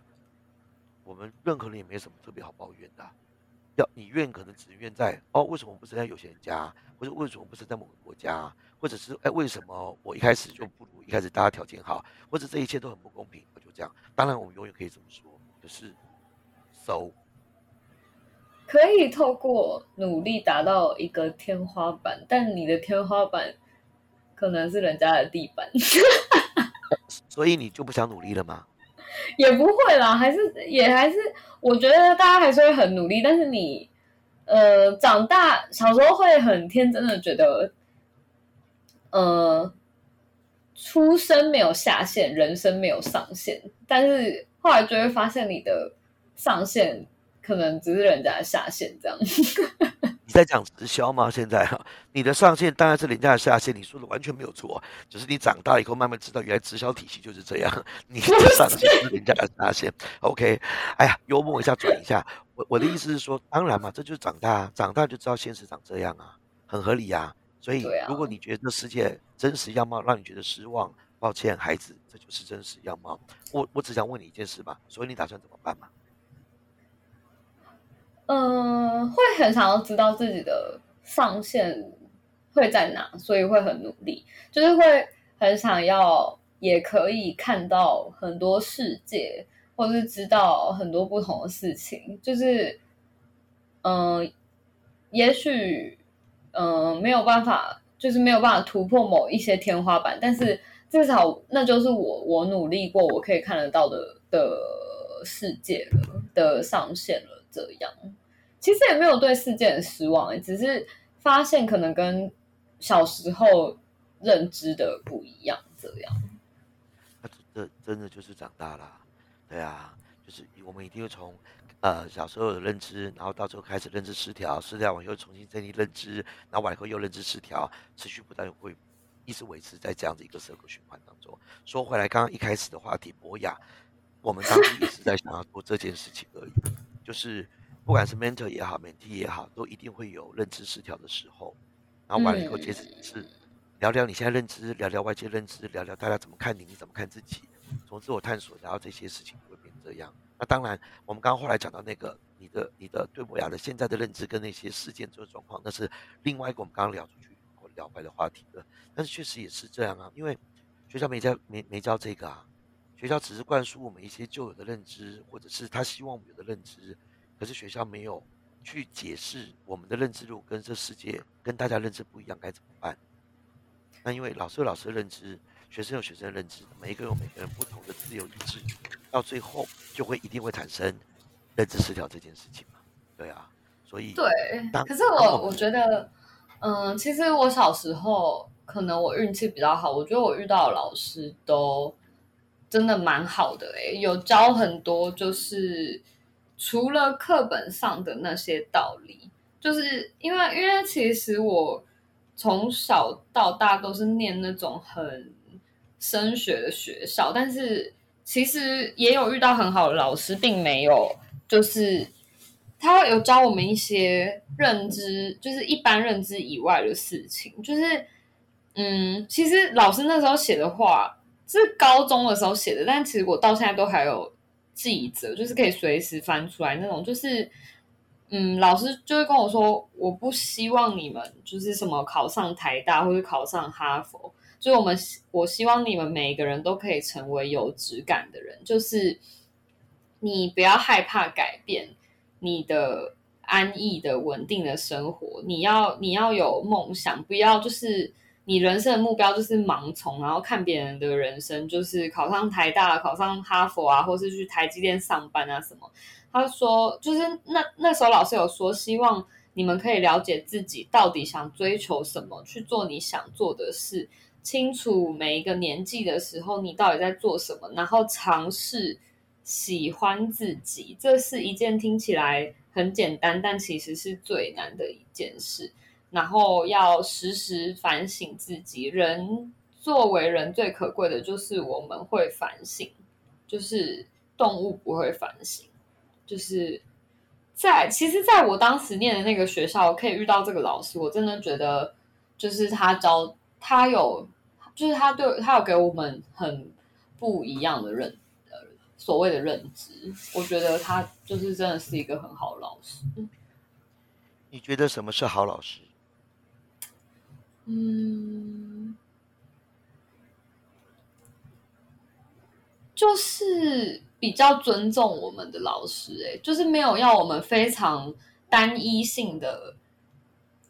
我们任何人也没什么特别好抱怨的，要你怨可能只怨在哦，为什么我不是在有钱人家，或者为什么不是在某个国家，或者是哎，为什么我一开始就不如一开始大家条件好，或者这一切都很不公平，我就这样。当然，我们永远可以这么说，就是，so，可以透过努力达到一个天花板，但你的天花板可能是人家的地板，<laughs> 所以你就不想努力了吗？<laughs> 也不会啦，还是也还是，我觉得大家还是会很努力。但是你，呃，长大小时候会很天真的觉得，呃，出生没有下限，人生没有上限。但是后来就会发现，你的上限可能只是人家的下限，这样。你在讲直销吗？现在哈，<laughs> 你的上限当然是人家的下限，你说的完全没有错。只是你长大以后慢慢知道，原来直销体系就是这样，<laughs> 你的上限是人家的下限。OK，哎呀，幽默一下，转一下。我我的意思是说，当然嘛，这就是长大，长大就知道现实长这样啊，很合理呀。所以，如果你觉得这世界真实样貌让你觉得失望，抱歉，孩子，这就是真实样貌。我我只想问你一件事吧，所以你打算怎么办嘛？嗯，会很想要知道自己的上限会在哪，所以会很努力，就是会很想要，也可以看到很多世界，或者是知道很多不同的事情。就是，嗯，也许，嗯，没有办法，就是没有办法突破某一些天花板，但是至少那就是我我努力过，我可以看得到的的世界了的上限了，这样。其实也没有对世界很失望，只是发现可能跟小时候认知的不一样，这样。那这真的就是长大了，对啊，就是我们一定会从呃小时候的认知，然后到最后开始认知失调，失调完又重新建立认知，然后完以后又认知失调，持续不断会一直维持在这样的一个社会循环当中。说回来，刚刚一开始的话题，博雅，我们当时也是在想要做这件事情而已，就是。不管是 mentor 也好，mentee 也好，都一定会有认知失调的时候。然后完了以后，接着是聊聊你现在认知，聊聊外界认知，聊聊大家怎么看你，你怎么看自己，从自我探索，然后这些事情会变这样。那当然，我们刚刚后来讲到那个你的你的对博雅的现在的认知跟那些事件这个状况，那是另外一个我们刚刚聊出去或聊开的话题了。但是确实也是这样啊，因为学校没教没没教这个啊，学校只是灌输我们一些旧有的认知，或者是他希望我们有的认知，可是学校没有。去解释我们的认知，路跟这世界跟大家认知不一样，该怎么办？那因为老师有老师的认知，学生有学生的认知，每一个有每个人不同的自由意志，到最后就会一定会产生认知失调这件事情嘛？对啊，所以对。可是我我觉得，嗯，其实我小时候可能我运气比较好，我觉得我遇到的老师都真的蛮好的，诶，有教很多就是。除了课本上的那些道理，就是因为因为其实我从小到大都是念那种很升学的学校，但是其实也有遇到很好的老师，并没有就是他会有教我们一些认知，就是一般认知以外的事情，就是嗯，其实老师那时候写的话是高中的时候写的，但其实我到现在都还有。记者，就是可以随时翻出来那种。就是，嗯，老师就会跟我说，我不希望你们就是什么考上台大或者考上哈佛，就我们我希望你们每个人都可以成为有质感的人。就是你不要害怕改变你的安逸的稳定的生活，你要你要有梦想，不要就是。你人生的目标就是盲从，然后看别人的人生，就是考上台大、考上哈佛啊，或是去台积电上班啊什么。他说，就是那那时候老师有说，希望你们可以了解自己到底想追求什么，去做你想做的事，清楚每一个年纪的时候你到底在做什么，然后尝试喜欢自己。这是一件听起来很简单，但其实是最难的一件事。然后要时时反省自己。人作为人最可贵的就是我们会反省，就是动物不会反省。就是在其实，在我当时念的那个学校，可以遇到这个老师，我真的觉得就是他教他有，就是他对他有给我们很不一样的认呃所谓的认知。我觉得他就是真的是一个很好的老师。你觉得什么是好老师？嗯，就是比较尊重我们的老师，哎，就是没有要我们非常单一性的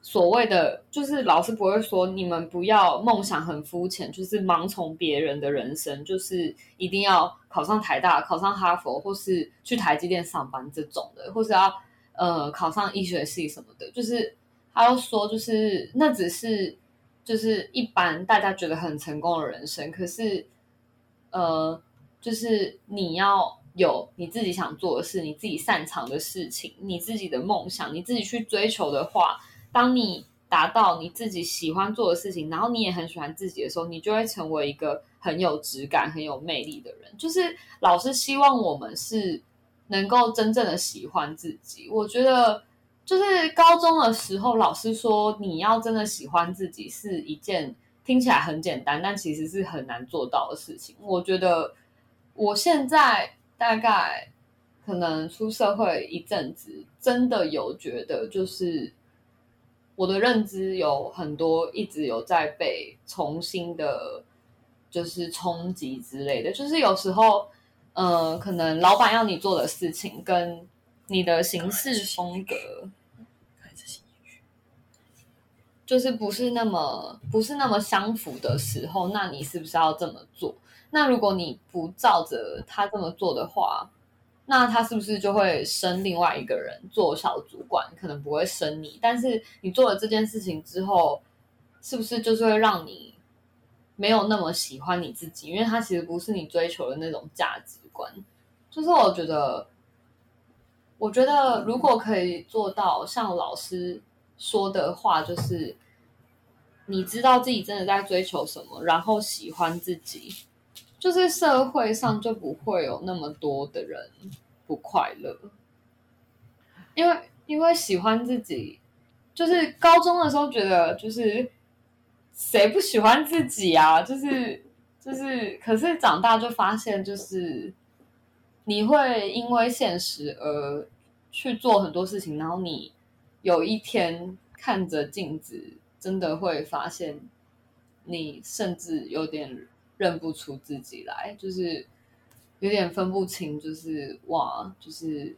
所谓的，就是老师不会说你们不要梦想很肤浅，就是盲从别人的人生，就是一定要考上台大、考上哈佛，或是去台积电上班这种的，或是要呃考上医学系什么的，就是他要说，就是那只是。就是一般大家觉得很成功的人生，可是，呃，就是你要有你自己想做的事，你自己擅长的事情，你自己的梦想，你自己去追求的话，当你达到你自己喜欢做的事情，然后你也很喜欢自己的时候，你就会成为一个很有质感、很有魅力的人。就是老师希望我们是能够真正的喜欢自己，我觉得。就是高中的时候，老师说你要真的喜欢自己是一件听起来很简单，但其实是很难做到的事情。我觉得我现在大概可能出社会一阵子，真的有觉得就是我的认知有很多一直有在被重新的，就是冲击之类的。就是有时候，呃，可能老板要你做的事情跟。你的行事风格，就是不是那么不是那么相符的时候，那你是不是要这么做？那如果你不照着他这么做的话，那他是不是就会升另外一个人做小主管？可能不会升你，但是你做了这件事情之后，是不是就是会让你没有那么喜欢你自己？因为他其实不是你追求的那种价值观。就是我觉得。我觉得，如果可以做到像老师说的话，就是你知道自己真的在追求什么，然后喜欢自己，就是社会上就不会有那么多的人不快乐。因为因为喜欢自己，就是高中的时候觉得就是谁不喜欢自己啊？就是就是，可是长大就发现，就是你会因为现实而去做很多事情，然后你有一天看着镜子，真的会发现，你甚至有点认不出自己来，就是有点分不清，就是哇，就是。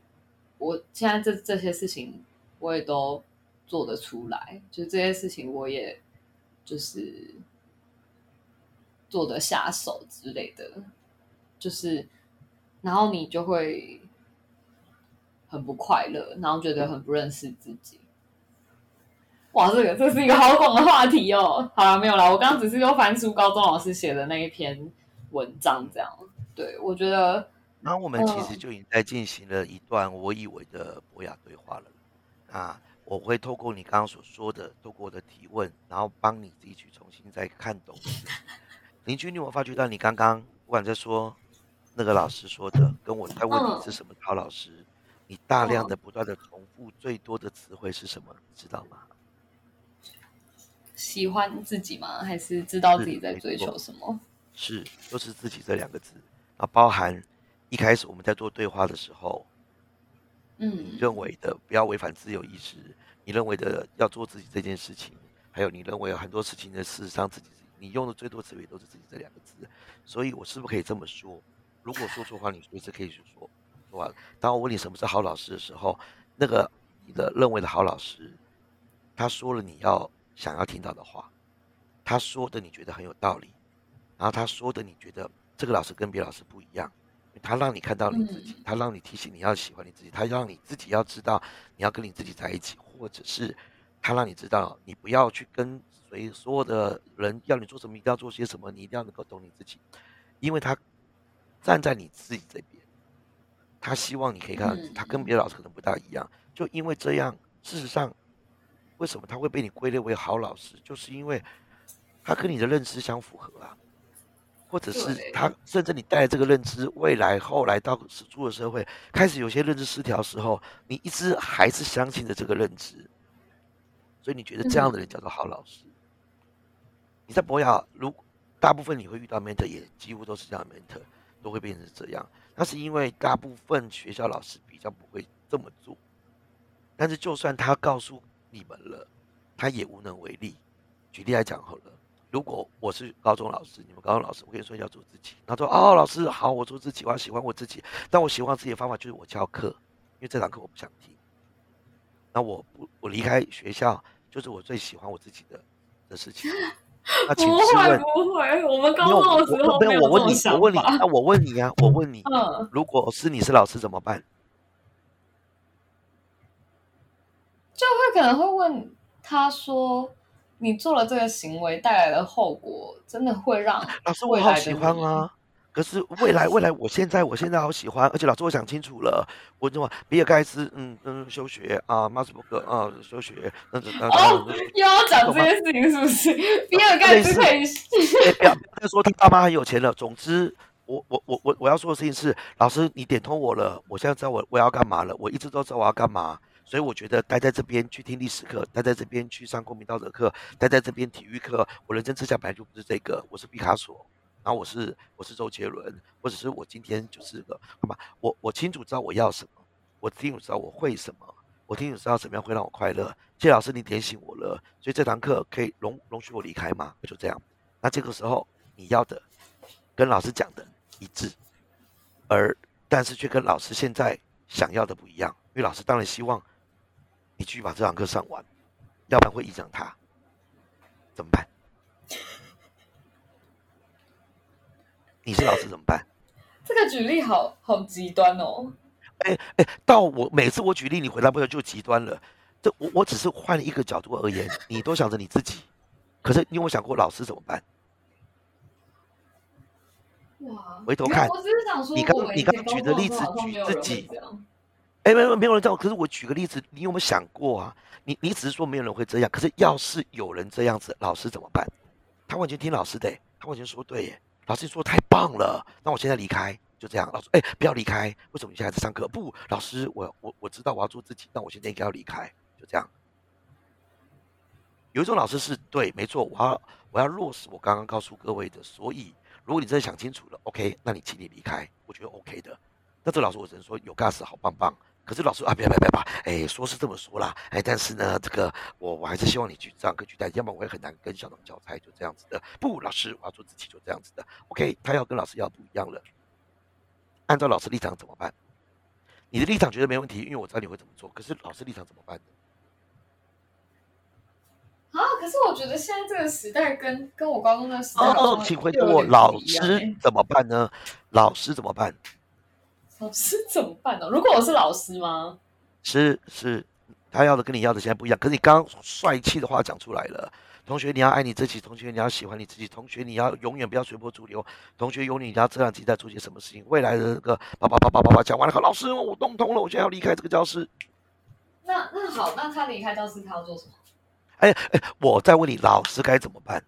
我现在这这些事情我也都做得出来，就这些事情我也就是做得下手之类的，就是然后你就会很不快乐，然后觉得很不认识自己。哇，这个这是一个好广的话题哦。好了，没有了，我刚刚只是又翻出高中老师写的那一篇文章，这样。对我觉得。然后我们其实就已经在进行了一段我以为的博雅对话了。啊，我会透过你刚刚所说的，透过我的提问，然后帮你自己去重新再看懂。邻居，你有发觉到你刚刚不管在说那个老师说的，跟我在问你是什么陶老师，你大量的不断的重复最多的词汇是什么？你知道吗？喜欢自己吗？还是知道自己在追求什么？是，就是自己这两个字，啊，包含。一开始我们在做对话的时候，嗯，认为的不要违反自由意志，你认为的要做自己这件事情，还有你认为很多事情的事实上自己，你用的最多词语都是自己这两个字，所以我是不是可以这么说？如果说错话，你随时可以去说。说完，当我问你什么是好老师的时候，那个你的认为的好老师，他说了你要想要听到的话，他说的你觉得很有道理，然后他说的你觉得这个老师跟别的老师不一样。他让你看到你自己，他让你提醒你要喜欢你自己，他让你自己要知道你要跟你自己在一起，或者是他让你知道你不要去跟随所有的人要你做什么，一定要做些什么，你一定要能够懂你自己，因为他站在你自己这边，他希望你可以看到他跟别的老师可能不大一样，就因为这样，事实上为什么他会被你归类为好老师，就是因为他跟你的认知相符合啊。或者是他，甚至你带这个认知，未来后来到出了社会，开始有些认知失调时候，你一直还是相信着这个认知，所以你觉得这样的人叫做好老师。你在博雅，如大部分你会遇到 mentor，也几乎都是这样 mentor，都会变成这样。那是因为大部分学校老师比较不会这么做，但是就算他告诉你们了，他也无能为力。举例来讲好了。如果我是高中老师，你们高中老师，我跟你说要做自己。他说：“哦，老师好，我做自己，我要喜欢我自己。但我喜欢自己的方法就是我教课，因为这堂课我不想听。那我不，我离开学校就是我最喜欢我自己的的事情。<laughs> 那请问，不会，我们高中的时候没有我问你，我问你，那我问你呀，我问你，如果是你是老师怎么办？就会可能会问他说。”你做了这个行为带来的后果，真的会让老师我好喜欢啊！可是未来未来，我现在我现在好喜欢，而且老师我想清楚了，我怎么比尔盖茨嗯嗯休学啊，马斯伯格啊休学，那那哦又要讲这件事情是不是？<laughs> 比尔盖茨可以不要再说他爸妈很有钱了。总之，我我我我我要说的事情是，老师你点通我了，我现在知道我我要干嘛了，我一直都知道我要干嘛。所以我觉得待在这边去听历史课，待在这边去上公民道德课，待在这边体育课，我人生志向本来就不是这个。我是毕卡索，然后我是我是周杰伦，或者是我今天就是个好吧？我我清楚知道我要什么，我清楚知道我会什么，我清楚知道怎么样会让我快乐。谢老师，你点醒我了，所以这堂课可以容容许我离开吗？就这样。那这个时候你要的跟老师讲的一致，而但是却跟老师现在想要的不一样，因为老师当然希望。你继续把这堂课上完，要不然会影响他，怎么办？你是老师怎么办？这个举例好好极端哦！哎哎，到我每次我举例，你回答不了就极端了。这我我只是换一个角度而言，你都想着你自己，可是你有没有想过老师怎么办？哇！回头看，我只是想说，你刚你刚举的例子举自己。哎，没有没有人这样。可是我举个例子，你有没有想过啊？你你只是说没有人会这样，可是要是有人这样子，老师怎么办？他完全听老师的，他完全说对耶。老师说的太棒了，那我现在离开，就这样。老师，哎，不要离开，为什么你现在在上课？不，老师，我我我知道我要做自己，那我现在应该要离开，就这样。有一种老师是对，没错，我要我要落实我刚刚告诉各位的。所以，如果你真的想清楚了，OK，那你请你离开，我觉得 OK 的。那这老师我只能说有 gas 好棒棒。可是老师啊，别别别吧，哎，说是这么说啦，哎，但是呢，这个我我还是希望你去这样跟去带，要不然我也很难跟小童交差，就这样子的。不，老师，我要做自己，就这样子的。OK，他要跟老师要不一样了。按照老师立场怎么办？你的立场觉得没问题，因为我知道你会怎么做。可是老师立场怎么办呢？啊！可是我觉得现在这个时代跟跟我高中的时代哦，请回答我，老师怎么办呢？老师怎么办？老师怎么办呢？如果我是老师吗？是是，他要的跟你要的现在不一样。可是你刚刚帅气的话讲出来了，同学你要爱你自己，同学你要喜欢你自己，同学你要永远不要随波逐流，同学有你你要知道自己在做些什么事情。未来的那个叭叭叭叭叭叭讲完了，好，老师我弄通了，我现在要离开这个教室。那那好，那他离开教室他要做什么？哎哎，我在问你，老师该怎么办？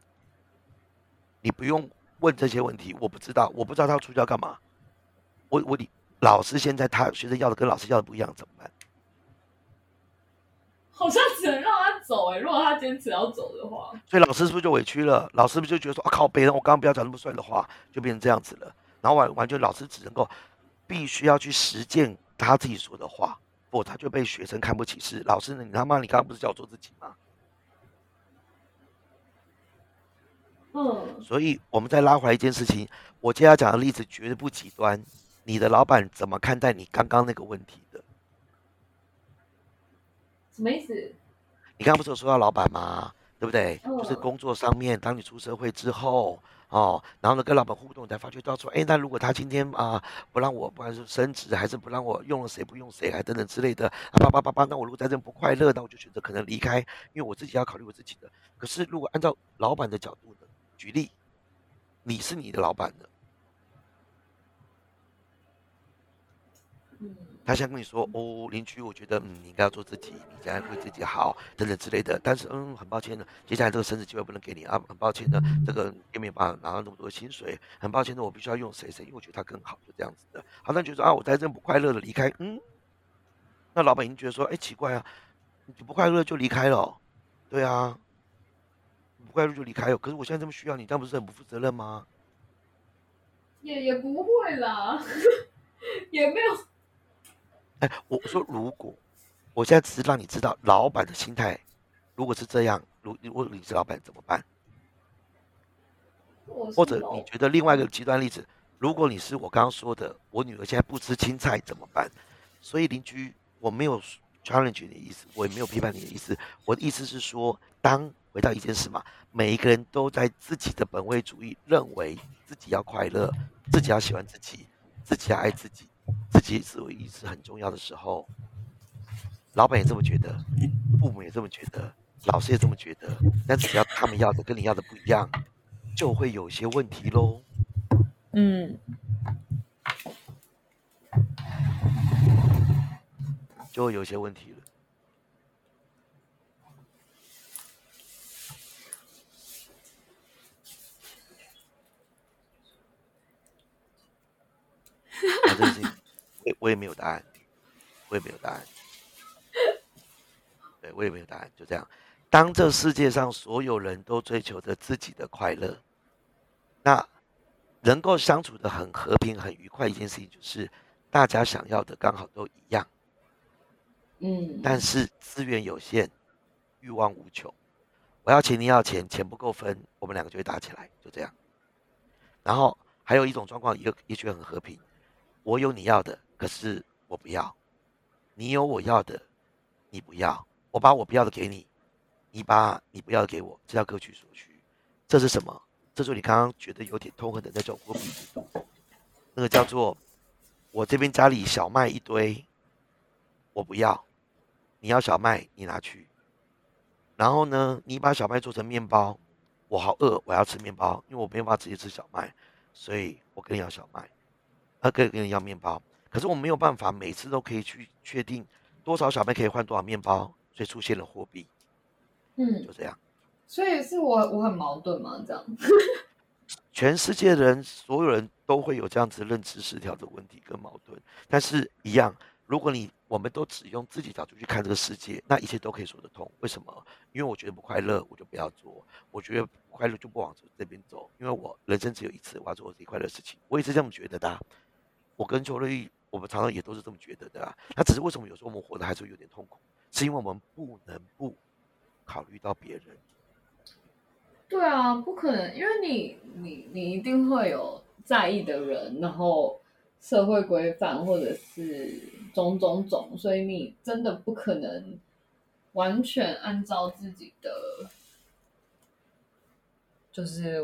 你不用问这些问题，我不知道，我不知道他出去要干嘛。我我你。老师现在他学生要的跟老师要的不一样，怎么办？<laughs> 好像只能让他走哎，如果他坚持要走的话，所以老师是不是就委屈了？老师不就觉得说啊，靠，别人我刚刚不要讲那么帅的话，就变成这样子了。然后完完全老师只能够必须要去实践他自己说的话，不，他就被学生看不起。是老师呢？你他妈，你刚刚不是叫我做自己吗？嗯。所以我们再拉回来一件事情，我接下来讲的例子绝对不极端。你的老板怎么看待你刚刚那个问题的？什么意思？你刚刚不是有说到老板吗？对不对？就是工作上面，当你出社会之后，哦，然后呢跟老板互动，才发觉到说，哎，那如果他今天啊不让我，不管是升职，还是不让我用了谁不用谁，还等等之类的，啊叭叭叭叭，那我如果在这不快乐，那我就选择可能离开，因为我自己要考虑我自己的。可是如果按照老板的角度呢？举例，你是你的老板呢？他想跟你说哦，邻居，我觉得嗯，你应该要做自己，你这样为自己好，等等之类的。但是嗯，很抱歉呢，接下来这个升职机会不能给你啊，很抱歉的，这个也没办法拿到那么多薪水，很抱歉的，我必须要用谁谁，因为我觉得他更好，就这样子的。好，那觉得啊，我在这不快乐的离开，嗯，那老板已经觉得说，哎，奇怪啊，你不快乐就离开了，对啊，不快乐就离开了。可是我现在这么需要你，这样不是很不负责任吗？也也不会啦，<laughs> 也没有。<laughs> 哎，我说如果我现在只是让你知道老板的心态，如果是这样，如如果你是老板怎么办？或者你觉得另外一个极端例子，如果你是我刚刚说的，我女儿现在不吃青菜怎么办？所以邻居，我没有 challenge 你的意思，我也没有批判你的意思，我的意思是说，当回到一件事嘛，每一个人都在自己的本位主义，认为自己要快乐，自己要喜欢自己，自己要爱自己。自己自我意识很重要的时候，老板也这么觉得，父母也这么觉得，老师也这么觉得。但只要他们要的跟你要的不一样，就会有些问题喽。嗯，就会有些问题了。这件事情，我我也没有答案，我也没有答案，对我也没有答案，就这样。当这世界上所有人都追求着自己的快乐，那能够相处的很和平、很愉快一件事情，就是大家想要的刚好都一样。嗯。但是资源有限，欲望无穷，我要钱，你要钱，钱不够分，我们两个就会打起来，就这样。然后还有一种状况，一个也许很和平。我有你要的，可是我不要；你有我要的，你不要。我把我不要的给你，你把你不要的给我，这叫各取所需。这是什么？这是你刚刚觉得有点痛恨的那种货币制度。那个叫做我这边家里小麦一堆，我不要，你要小麦你拿去。然后呢，你把小麦做成面包，我好饿，我要吃面包，因为我没办法直接吃小麦，所以我跟你要小麦。他可以跟你要面包，可是我没有办法每次都可以去确定多少小麦可以换多少面包，所以出现了货币。嗯，就这样。所以是我我很矛盾吗？这样？<laughs> 全世界的人，所有人都会有这样子认知失调的问题跟矛盾。但是，一样，如果你我们都只用自己角度去看这个世界，那一切都可以说得通。为什么？因为我觉得不快乐，我就不要做；我觉得不快乐就不往这边走。因为我人生只有一次，我要做我自己快乐的事情。我也是这么觉得的。我跟邱瑞，我们常常也都是这么觉得的啊。那只是为什么有时候我们活得还是有点痛苦，是因为我们不能不考虑到别人。对啊，不可能，因为你你你一定会有在意的人，然后社会规范或者是种种种，所以你真的不可能完全按照自己的，就是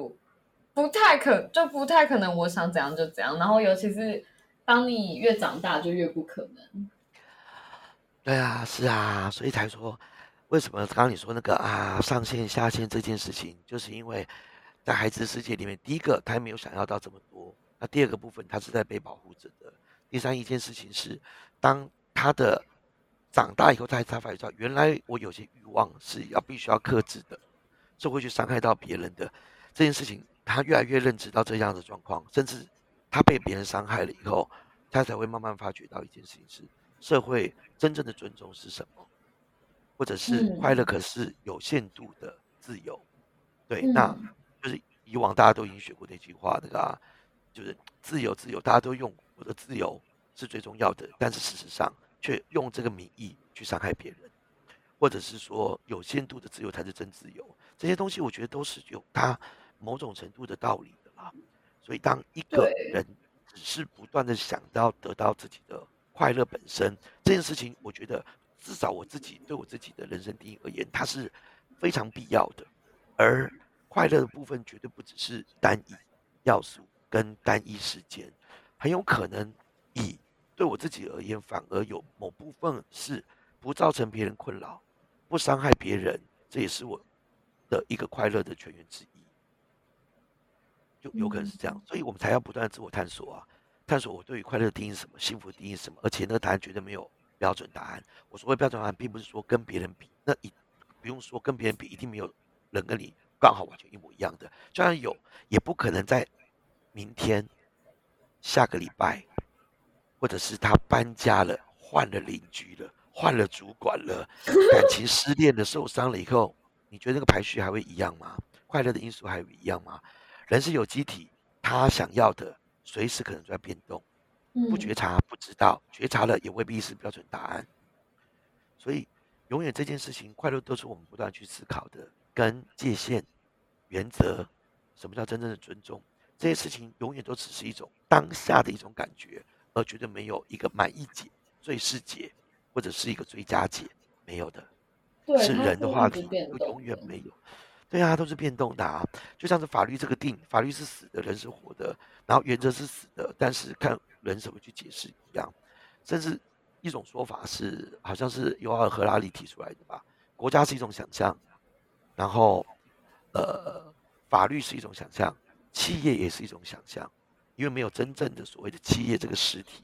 不太可就不太可能，我想怎样就怎样。然后尤其是当你越长大，就越不可能。对啊，是啊，所以才说。为什么刚刚你说那个啊上线下线这件事情，就是因为在孩子的世界里面，第一个他没有想要到这么多，那第二个部分他是在被保护着的。第三一件事情是，当他的长大以后，他才发觉到原来我有些欲望是要必须要克制的，是会去伤害到别人的这件事情，他越来越认知到这样的状况，甚至他被别人伤害了以后，他才会慢慢发觉到一件事情是社会真正的尊重是什么。或者是快乐，可是有限度的自由，对，那就是以往大家都已经学过那句话，那个就是自由，自由，大家都用我的自由是最重要的，但是事实上却用这个名义去伤害别人，或者是说有限度的自由才是真自由，这些东西我觉得都是有它某种程度的道理的啦。所以当一个人只是不断的想到得到自己的快乐本身这件事情，我觉得。至少我自己对我自己的人生定义而言，它是非常必要的。而快乐的部分绝对不只是单一要素跟单一时间，很有可能以对我自己而言，反而有某部分是不造成别人困扰、不伤害别人，这也是我的一个快乐的泉源之一。就有可能是这样，所以我们才要不断的自我探索啊，探索我对于快乐的定义什么，幸福的定义什么，而且那个答案绝对没有。标准答案，我所谓标准答案，并不是说跟别人比，那一不用说跟别人比，一定没有人跟你刚好完全一模一样的。就算有，也不可能在明天、下个礼拜，或者是他搬家了、换了邻居了、换了主管了、<laughs> 感情失恋了、受伤了以后，你觉得那个排序还会一样吗？快乐的因素还会一样吗？人是有机体，他想要的随时可能在变动。不觉察不知道，觉察了也未必是标准答案。所以，永远这件事情，快乐都是我们不断去思考的，跟界限、原则，什么叫真正的尊重？这些事情永远都只是一种当下的一种感觉，而绝对没有一个满意解、最适解，或者是一个最佳解，没有的。是人的话题，永远没有。对啊，都是变动的啊，就像是法律这个定，法律是死的，人是活的，然后原则是死的，但是看人怎么去解释一样。甚至一种说法是，好像是尤尔赫拉里提出来的吧？国家是一种想象，然后呃，法律是一种想象，企业也是一种想象，因为没有真正的所谓的企业这个实体，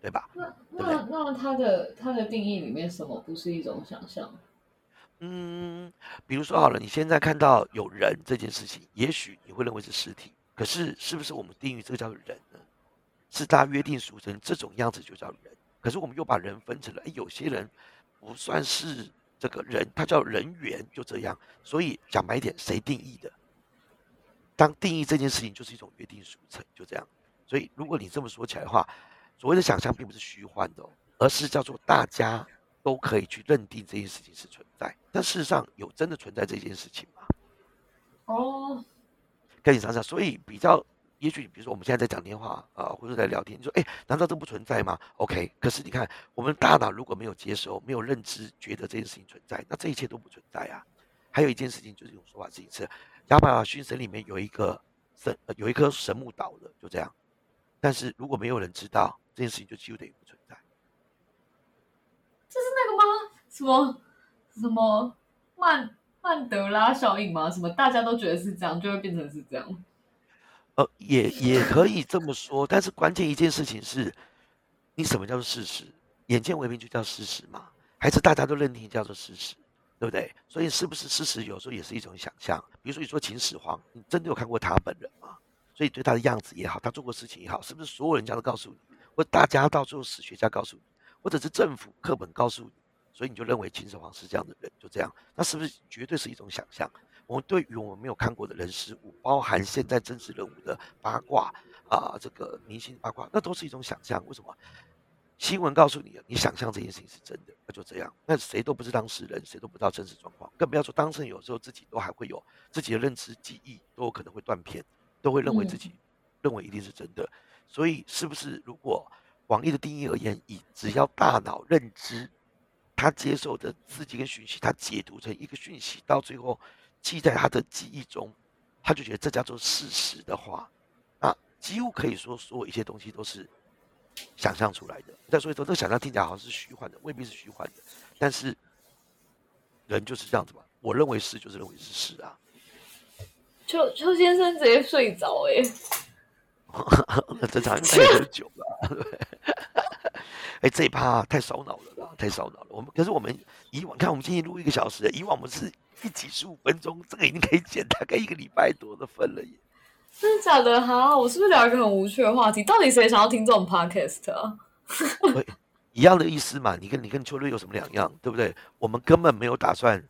对吧？那那那它的它的定义里面，什么不是一种想象？嗯，比如说好了，你现在看到有人这件事情，也许你会认为是实体，可是是不是我们定义这个叫人呢？是大约定俗成这种样子就叫人，可是我们又把人分成了，哎，有些人不算是这个人，他叫人猿，就这样。所以讲白一点，谁定义的？当定义这件事情就是一种约定俗成，就这样。所以如果你这么说起来的话，所谓的想象并不是虚幻的，而是叫做大家。都可以去认定这件事情是存在，但事实上有真的存在这件事情吗？哦，跟你想想，所以比较，也许比如说我们现在在讲电话啊，或者在聊天，你说，哎，难道这不存在吗？OK，可是你看，我们大脑如果没有接收、没有认知，觉得这件事情存在，那这一切都不存在啊。还有一件事情就是有说法是一次，亚马逊神里面有一个神，有一颗神木倒了，就这样。但是如果没有人知道这件事情，就几乎等于不存在。这是那个吗？什么什么曼曼德拉效应吗？什么大家都觉得是这样，就会变成是这样？呃，也也可以这么说，但是关键一件事情是，你什么叫做事实？眼见为凭就叫事实吗？还是大家都认定叫做事实？对不对？所以是不是事实有时候也是一种想象？比如说你说秦始皇，你真的有看过他本人吗？所以对他的样子也好，他做过事情也好，是不是所有人家都告诉你，或大家到最后史学家告诉你，或者是政府课本告诉你，所以你就认为秦始皇是这样的人，就这样？那是不是绝对是一种想象？我们对于我们没有看过的人事物，包含现在真实人物的八卦啊，这个明星八卦，那都是一种想象。为什么？新闻告诉你，你想象这件事情是真的，那就这样。那谁都不是当事人，谁都不知道真实状况，更不要说当事人有时候自己都还会有自己的认知记忆，都有可能会断片，都会认为自己认为一定是真的。所以，是不是如果广义的定义而言，以只要大脑认知，他接受的刺激跟讯息，他解读成一个讯息，到最后。记在他的记忆中，他就觉得这叫做事实的话，那几乎可以说所有一些东西都是想象出来的。再说一说，这个想象听起来好像是虚幻的，未必是虚幻的。但是人就是这样子嘛，我认为是，就是认为是是啊。邱邱先生直接睡着哎，正常，因为太久了，对。<laughs> 哎，这一趴太烧脑了啦，太烧脑了。我们可是我们以往看，我们今天录一个小时，以往我们是。一集十五分钟，这个已经可以剪大概一个礼拜多的份了耶！真的假的哈？我是不是聊一个很无趣的话题？到底谁想要听这种 podcast 啊？<laughs> 一样的意思嘛？你跟你跟秋瑞有什么两样？对不对？我们根本没有打算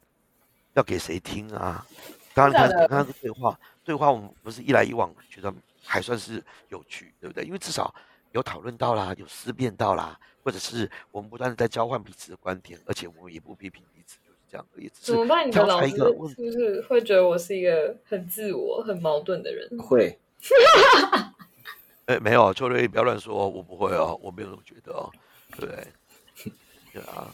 要给谁听啊！当然，刚刚对话对话，我们不是一来一往，觉得还算是有趣，对不对？因为至少有讨论到啦，有思辨到啦，或者是我们不断的在交换彼此的观点，而且我们也不批评彼此，就是。这样子怎么办？你的老师是不是会觉得我是一个很自我、很矛盾的人？会。<laughs> 哎，没有，秋瑞，不要乱说，我不会哦，我没有这么觉得哦，对，<laughs> 对啊。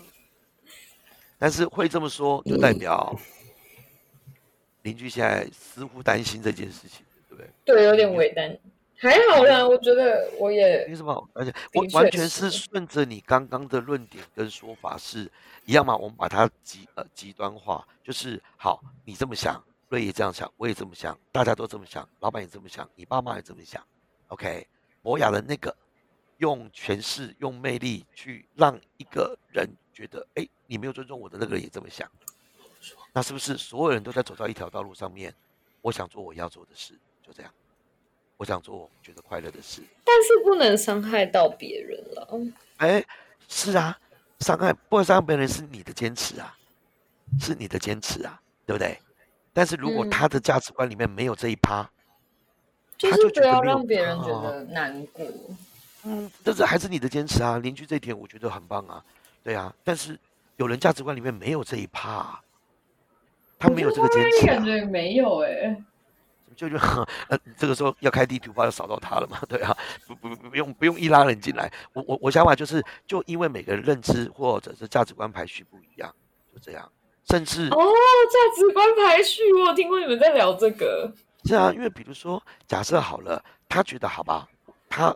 但是会这么说，就代表邻居现在似乎担心这件事情，对不对？对，有点为难。还好啦，我觉得我也没什么好，而且我完全是顺着你刚刚的论点跟说法是一样嘛。我们把它极呃极端化，就是好，你这么想，瑞也这样想，我也这么想，大家都这么想，老板也这么想，你爸妈也这么想。OK，博雅的那个用权势、用魅力去让一个人觉得，哎，你没有尊重我的那个人也这么想，那是不是所有人都在走到一条道路上面？我想做我要做的事，就这样。我想做我觉得快乐的事，但是不能伤害到别人了。哎，是啊，伤害不伤害别人是你的坚持啊，是你的坚持啊，对不对？但是如果他的价值观里面没有这一趴，就是不要让别人觉得难过。嗯，但是还是你的坚持啊，邻居这一点我觉得很棒啊，对啊。但是有人价值观里面没有这一趴，啊他没有这个坚持，感觉没有哎。就就 <laughs> 呃，这个时候要开地图炮，要扫到他了嘛？对啊，不不不用不用一拉人进来。我我我想法就是，就因为每个人认知或者是价值观排序不一样，就这样。甚至哦，价值观排序，我有听过你们在聊这个。是啊，因为比如说，假设好了，他觉得好吧，他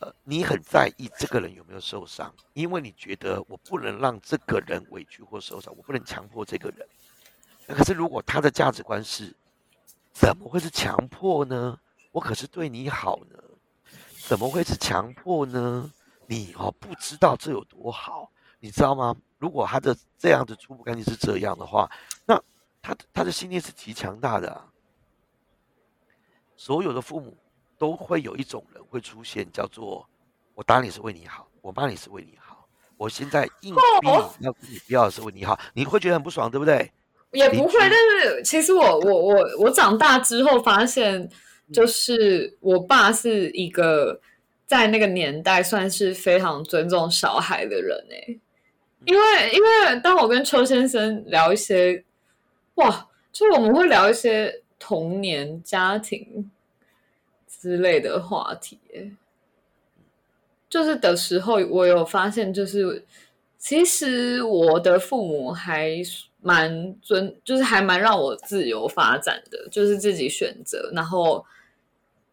呃，你很在意这个人有没有受伤，因为你觉得我不能让这个人委屈或受伤，我不能强迫这个人。可是如果他的价值观是。怎么会是强迫呢？我可是对你好呢，怎么会是强迫呢？你哦不知道这有多好，你知道吗？如果他的这样的初步概念是这样的话，那他他的信念是极强大的。所有的父母都会有一种人会出现，叫做我打你是为你好，我骂你是为你好，我现在硬逼你要你不要是为你好，你会觉得很不爽，对不对？也不会，但是其实我我我我长大之后发现，就是我爸是一个在那个年代算是非常尊重小孩的人哎，因为因为当我跟邱先生聊一些，哇，就我们会聊一些童年家庭之类的话题，就是的时候我有发现，就是其实我的父母还。蛮尊，就是还蛮让我自由发展的，就是自己选择，然后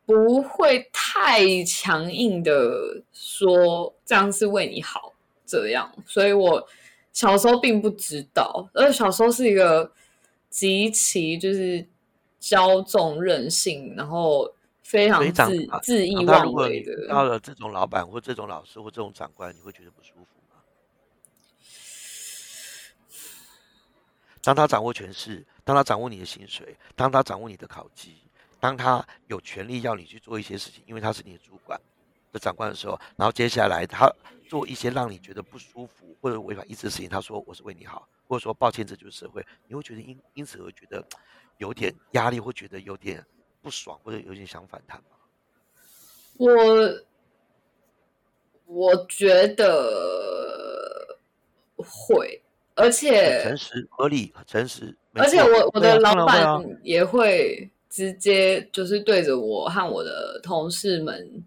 不会太强硬的说这样是为你好这样。所以我小时候并不知道，而小时候是一个极其就是骄纵任性，然后非常自恣意妄为的。到了这种老板或这种老师或这种长官，你会觉得不舒服。当他掌握权势，当他掌握你的薪水，当他掌握你的考绩，当他有权利要你去做一些事情，因为他是你的主管的长官的时候，然后接下来他做一些让你觉得不舒服或者违反意志的事情，他说我是为你好，或者说抱歉这就是社会，你会觉得因因此而觉得有点压力，会觉得有点不爽，或者有点想反弹吗？我我觉得会，而且诚实、合理、诚实，而且我我的老板也会直接就是对着我和我的同事们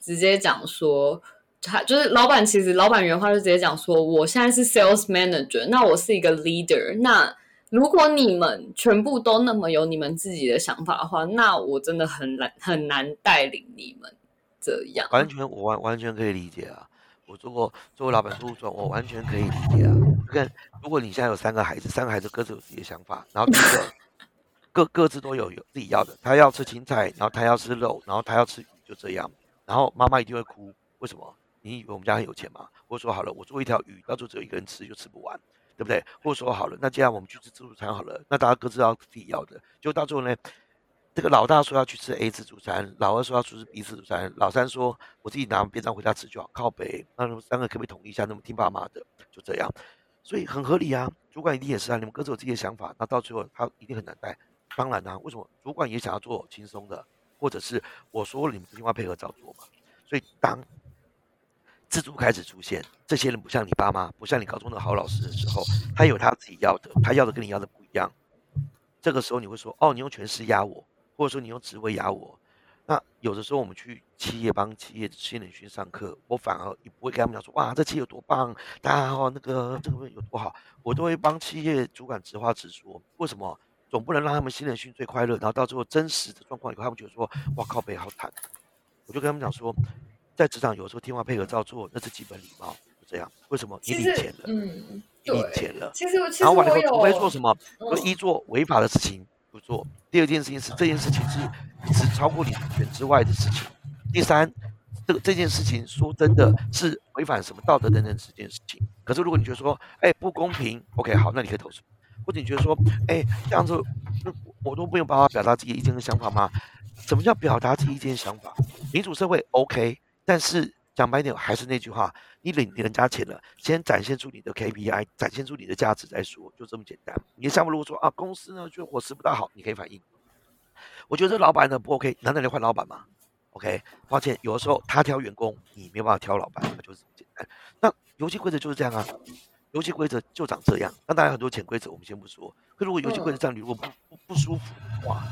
直接讲说，他就是老板，其实老板原话就直接讲说，我现在是 sales manager，那我是一个 leader，那如果你们全部都那么有你们自己的想法的话，那我真的很难很难带领你们。这样完全我完完全可以理解啊！我做过作为老板做主我完全可以理解啊。看，如果你现在有三个孩子，三个孩子各自有自己的想法，然后第一个 <laughs> 各各自都有有自己要的，他要吃青菜，然后他要吃肉，然后他要吃鱼，就这样。然后妈妈一定会哭，为什么？你以为我们家很有钱吗？或者说好了，我做一条鱼，到时候只有一个人吃就吃不完，对不对？或者说好了，那既然我们去吃自助餐好了，那大家各自要自己要的，就到最后呢？这个老大说要去吃 A 自助餐，老二说要去吃 B 自助餐，老三说我自己拿便当回家吃就好，靠北。那三个可不可以统一一下？那么听爸妈的，就这样，所以很合理啊。主管一定也是啊，你们各自有自己的想法，那到最后他一定很难带。当然啊，为什么主管也想要做轻松的，或者是我说了你们一定要配合照做嘛？所以当自助开始出现，这些人不像你爸妈，不像你高中的好老师的时候，他有他自己要的，他要的跟你要的不一样。这个时候你会说，哦，你用权势压我。或者说你用职位压我，那有的时候我们去企业帮企业的新人训上课，我反而也不会跟他们讲说哇这企业有多棒，大家好那个这个有多好，我都会帮企业主管直话直说。为什么？总不能让他们新人训最快乐，然后到最后真实的状况以后，他们觉得说哇靠背好惨。我就跟他们讲说，在职场有时候听话配合照做，那是基本礼貌，就这样。为什么？你领钱了，嗯，你领钱了。其实然后完了以后除非做什么，一做违法的事情。不做。第二件事情是这件事情是是超过你权之外的事情。第三，这个这件事情说真的是违反什么道德等等这件事情。可是如果你觉得说，哎不公平，OK 好，那你可以投诉。或者你觉得说，哎这样子，我都没有办法表达自己意见跟想法吗？什么叫表达自己意见想法？民主社会 OK，但是。讲白点，还是那句话，你领人家钱了，先展现出你的 KPI，展现出你的价值再说，就这么简单。你的项目如果说啊，公司呢就伙食不大好，你可以反映。我觉得这老板呢不 OK，难道你换老板吗？OK，抱歉，有的时候他挑员工，你没有办法挑老板，那就是这么简单。那游戏规则就是这样啊，游戏规则就长这样。那当然很多潜规则我们先不说，可如果游戏规则这样，你如果不不不舒服的话。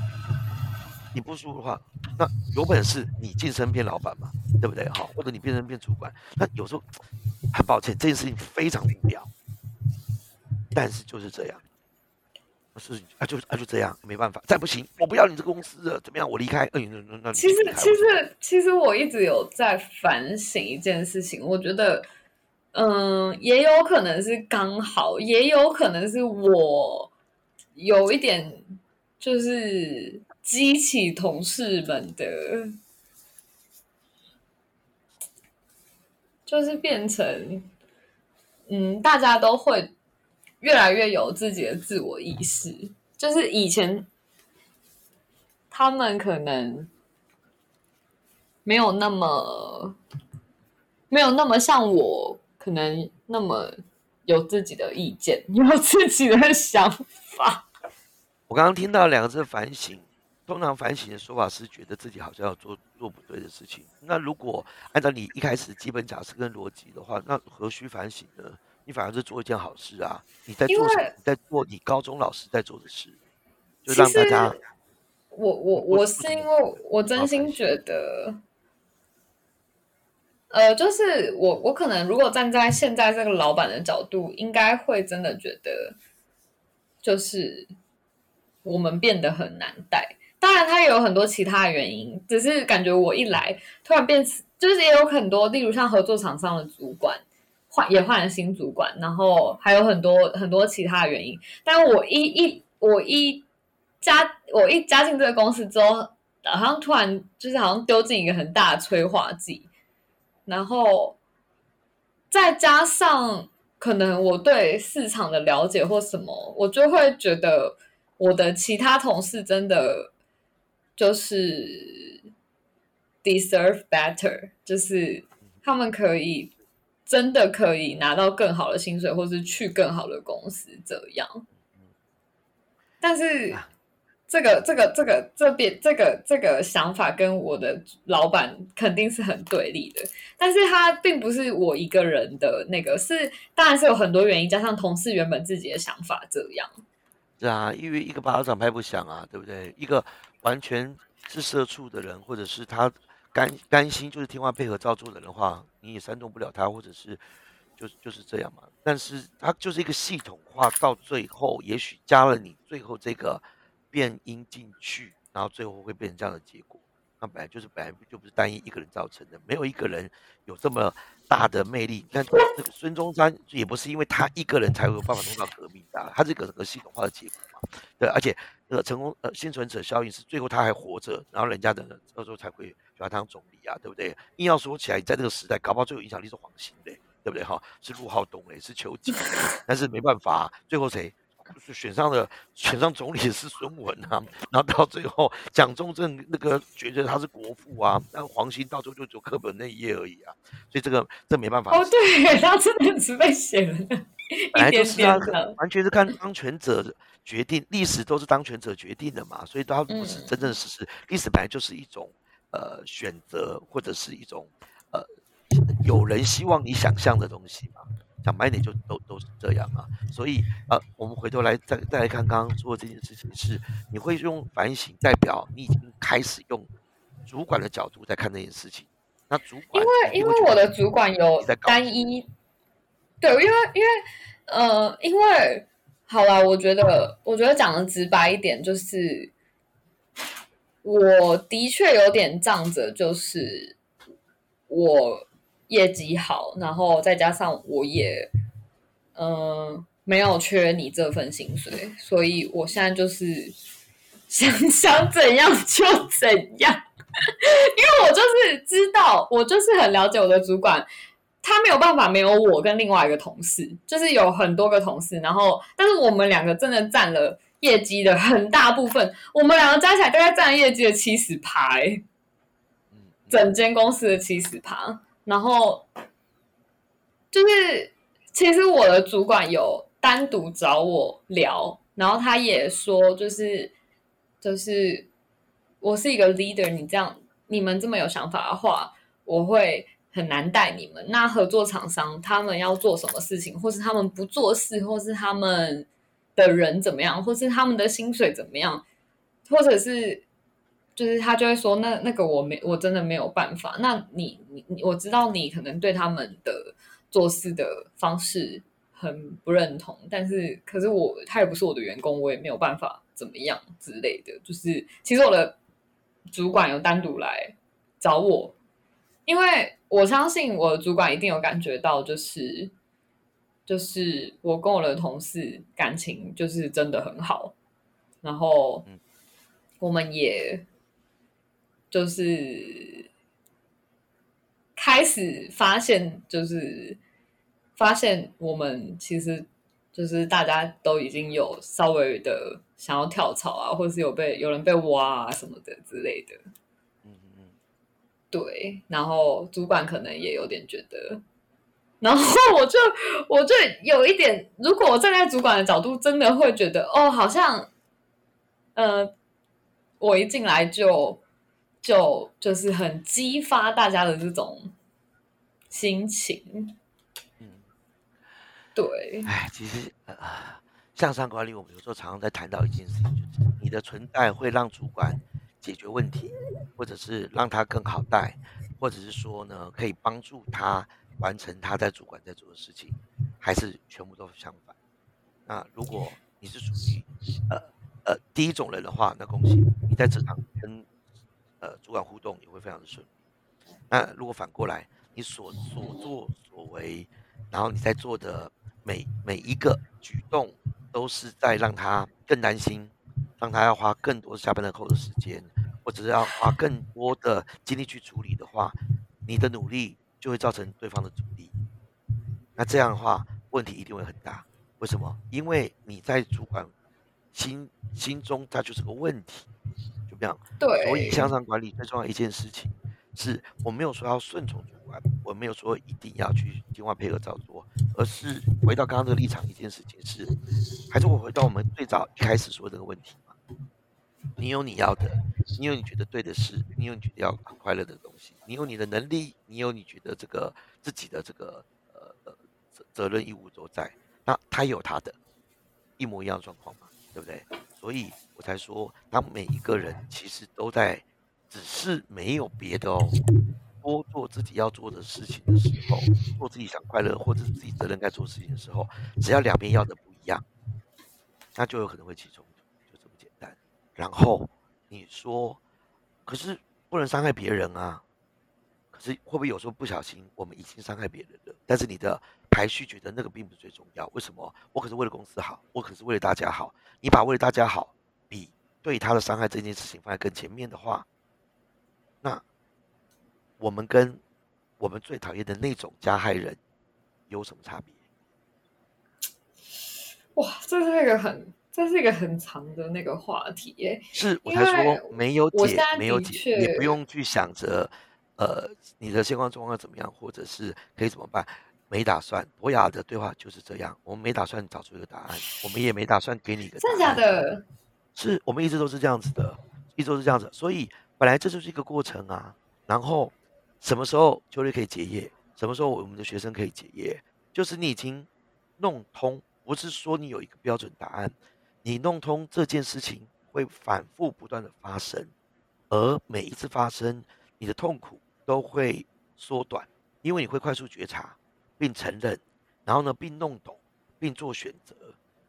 你不输的话，那有本事你晋升变老板嘛，对不对？好，或者你变成变主管，那有时候很抱歉，这件事情非常无聊，但是就是这样，是啊，就啊就这样，没办法，再不行，我不要你这个公司了，怎么样？我离开。嗯，那那其实其实其实我一直有在反省一件事情，我觉得，嗯，也有可能是刚好，也有可能是我有一点就是。激起同事们的，就是变成，嗯，大家都会越来越有自己的自我意识。就是以前他们可能没有那么没有那么像我，可能那么有自己的意见，有自己的想法。我刚刚听到两个字反省。通常反省的说法是觉得自己好像要做做不对的事情。那如果按照你一开始基本假设跟逻辑的话，那何须反省呢？你反而是做一件好事啊！你在做什么？在做你高中老师在做的事，就让大家。我我我是因为我真心觉得，呃，就是我我可能如果站在现在这个老板的角度，应该会真的觉得，就是我们变得很难带。当然，他也有很多其他的原因，只是感觉我一来，突然变，就是也有很多，例如像合作厂商的主管换也换了新主管，然后还有很多很多其他的原因。但我一一我一加我一加进这个公司之后，好像突然就是好像丢进一个很大的催化剂，然后再加上可能我对市场的了解或什么，我就会觉得我的其他同事真的就是 deserve better，就是他们可以真的可以拿到更好的薪水，或是去更好的公司这样。但是。这个这个这个这边这个这个想法跟我的老板肯定是很对立的，但是他并不是我一个人的那个，是当然是有很多原因，加上同事原本自己的想法这样。是啊，因为一个巴掌拍不响啊，对不对？一个完全是社畜的人，或者是他甘甘心就是听话配合照做的人话，你也煽动不了他，或者是就就是这样嘛。但是他就是一个系统化，到最后也许加了你最后这个。变音进去，然后最后会变成这样的结果。那本来就是本来就不是单一一个人造成的，没有一个人有这么大的魅力。但这个孙中山也不是因为他一个人才会有办法弄到革命的，他这个整个系统化的结果嘛。对，而且呃成功呃幸存者效应是最后他还活着，然后人家的到时候才会选他当总理啊，对不对？硬要说起来，在这个时代，搞不好最有影响力是黄兴的，对不对哈？是陆浩东嘞，是邱吉，但是没办法，最后谁？是选上的，选上总理是孙文啊，然后到最后蒋中正那个觉得他是国父啊，但黄兴到最后就只有课本那一页而已啊，所以这个这没办法。哦，对，他真的只被写了本来就是啊，完全是看当权者决定，历史都是当权者决定的嘛，所以它不是真正事实。历史本来就是一种呃选择，或者是一种呃有人希望你想象的东西嘛。讲白点就都都是这样啊，所以呃，我们回头来再再来看刚刚做这件事情，是你会用反省代表你已经开始用主管的角度在看这件事情。那主管因为因为我的主管有单一，对，因为因为呃，因为好了，我觉得我觉得讲的直白一点，就是我的确有点仗着，就是我。业绩好，然后再加上我也，嗯，没有缺你这份薪水，所以我现在就是想 <laughs> 想怎样就怎样，<laughs> 因为我就是知道，我就是很了解我的主管，他没有办法没有我跟另外一个同事，就是有很多个同事，然后但是我们两个真的占了业绩的很大部分，我们两个加起来大概占业绩的七十趴，整间公司的七十趴。然后就是，其实我的主管有单独找我聊，然后他也说，就是就是我是一个 leader，你这样你们这么有想法的话，我会很难带你们。那合作厂商他们要做什么事情，或是他们不做事，或是他们的人怎么样，或是他们的薪水怎么样，或者是。就是他就会说，那那个我没我真的没有办法。那你你你，我知道你可能对他们的做事的方式很不认同，但是可是我他也不是我的员工，我也没有办法怎么样之类的。就是其实我的主管有单独来找我，因为我相信我的主管一定有感觉到，就是就是我跟我的同事感情就是真的很好，然后我们也。就是开始发现，就是发现我们其实就是大家都已经有稍微的想要跳槽啊，或者是有被有人被挖啊什么的之类的。对。然后主管可能也有点觉得，然后我就我就有一点，如果我站在主管的角度，真的会觉得哦，好像呃，我一进来就。就就是很激发大家的这种心情，嗯，对。哎，其实啊，向上管理，我们有时候常常在谈到一件事情，就是你的存在会让主管解决问题，或者是让他更好带，或者是说呢，可以帮助他完成他在主管在做的事情，还是全部都相反？那如果你是属于呃呃第一种人的话，那恭喜你在职场跟。呃，主管互动也会非常的顺利。那如果反过来，你所所作所为，然后你在做的每每一个举动，都是在让他更担心，让他要花更多下班的后的时间，或者是要花更多的精力去处理的话，你的努力就会造成对方的阻力。那这样的话，问题一定会很大。为什么？因为你在主管心心中，它就是个问题，就这样。对。所以向上管理最重要一件事情，是我没有说要顺从主管，我没有说一定要去听话配合照做，而是回到刚刚这个立场，一件事情是，还是我回到我们最早一开始说这个问题嘛？你有你要的，你有你觉得对的事，你有你觉得要很快乐的东西，你有你的能力，你有你觉得这个自己的这个呃呃责责任义务都在，那他有他的，一模一样的状况嘛，对不对？所以我才说，当每一个人其实都在，只是没有别的哦，多做自己要做的事情的时候，做自己想快乐或者是自己责任该做的事情的时候，只要两边要的不一样，那就有可能会起冲突，然后你说，可是不能伤害别人啊。可是会不会有时候不小心，我们已经伤害别人了？但是你的排序觉得那个并不是最重要。为什么？我可是为了公司好，我可是为了大家好。你把为了大家好比对他的伤害这件事情放在更前面的话，那我们跟我们最讨厌的那种加害人有什么差别？哇，这是一个很。这是一个很长的那个话题耶，是我才说没有解，没有解，你不用去想着，呃，你的现况状况怎么样，或者是可以怎么办，没打算。博雅的对话就是这样，我们没打算找出一个答案，我们也没打算给你一个。真的假的？是我们一直都是这样子的，一直都是这样子，所以本来这就是一个过程啊。然后什么时候就业可以结业，什么时候我们的学生可以结业，就是你已经弄通，不是说你有一个标准答案。你弄通这件事情会反复不断的发生，而每一次发生，你的痛苦都会缩短，因为你会快速觉察并承认，然后呢，并弄懂，并做选择，